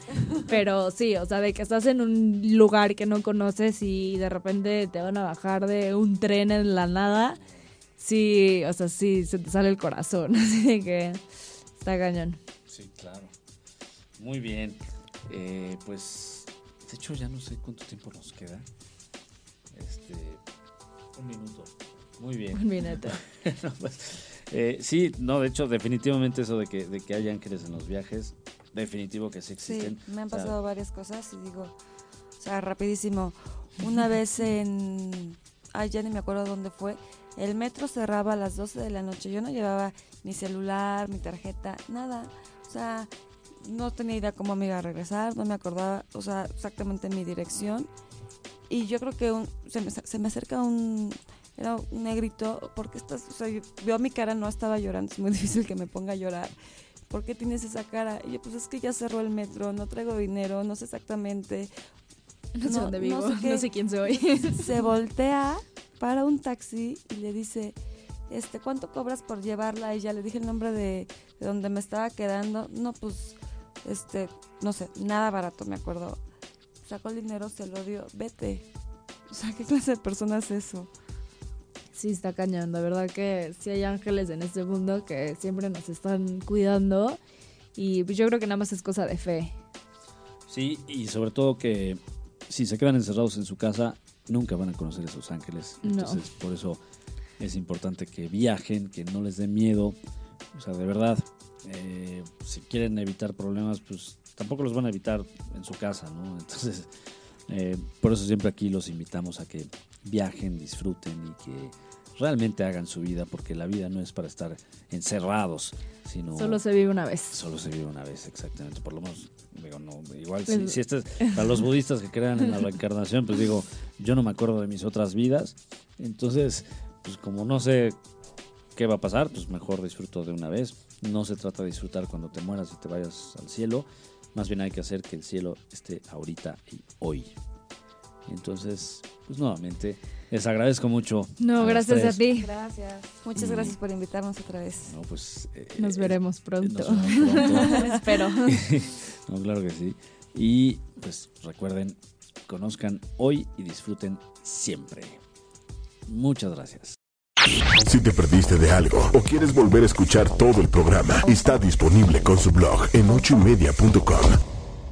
Pero sí, o sea, de que estás en un lugar que no conoces y de repente te van a bajar de un tren en la nada, sí, o sea, sí, se te sale el corazón. [laughs] Así que está cañón. Sí, claro. Muy bien. Eh, pues, de hecho, ya no sé cuánto tiempo nos queda. Este, un minuto. Muy bien. Un minuto. [laughs] No, pues, eh, sí, no, de hecho, definitivamente eso de que, de que hay ángeles en los viajes, definitivo que sí existen. Sí, me han O sea, pasado varias cosas y digo, o sea, rapidísimo. Una vez en, ay, ya ni me acuerdo dónde fue, el metro cerraba a las 12 de la noche. Yo no llevaba mi celular, mi tarjeta, nada. O sea, no tenía idea cómo me iba a regresar, no me acordaba, o sea, exactamente mi dirección. Y yo creo que un- se, me, se me acerca un, era un negrito, porque estás, o sea, yo- vio mi cara, no estaba llorando, [laughs] es muy difícil que me ponga a llorar. ¿por qué tienes esa cara? Y yo, pues es que ya cerró el metro, no traigo dinero, no sé exactamente. No sé dónde no vivo, [laughs] no qué. sé, quién soy. [laughs] Se voltea para un taxi y le dice, este, ¿cuánto cobras por llevarla? Y ya le dije el nombre de, de donde me estaba quedando. No, pues, este, no sé, nada barato, me acuerdo. Sacó el dinero, se lo dio, vete. O sea, ¿qué clase de persona es eso? Sí, está cañón. La verdad que sí hay ángeles en este mundo que siempre nos están cuidando. Y pues yo creo que nada más es cosa de fe. Sí, y sobre todo que si se quedan encerrados en su casa, nunca van a conocer esos ángeles. No. Entonces, por eso es importante que viajen, que no les dé miedo. O sea, de verdad, eh, si quieren evitar problemas, pues tampoco los van a evitar en su casa, ¿no? [laughs] Entonces, eh, por eso siempre aquí los invitamos a que viajen, disfruten y que realmente hagan su vida, porque la vida no es para estar encerrados, sino Solo se vive una vez. Solo se vive una vez, exactamente. Por lo menos, digo, no, igual si, El- si este es para los budistas que crean en la reencarnación, pues digo, yo no me acuerdo de mis otras vidas. Entonces, pues como no sé qué va a pasar, pues mejor disfruto de una vez. No se trata de disfrutar cuando te mueras y te vayas al cielo. Más bien hay que hacer que el cielo esté ahorita y hoy. Entonces, pues nuevamente, les agradezco mucho. No, gracias a ti. Gracias. Muchas gracias por invitarnos otra vez. No, pues, eh, Nos eh, veremos pronto. nos pronto. [laughs] Espero. [laughs] no, claro que sí. Y pues recuerden, conozcan hoy y disfruten siempre. Muchas gracias. Si te perdiste de algo o quieres volver a escuchar todo el programa, está disponible con su blog en ochoymedia.com.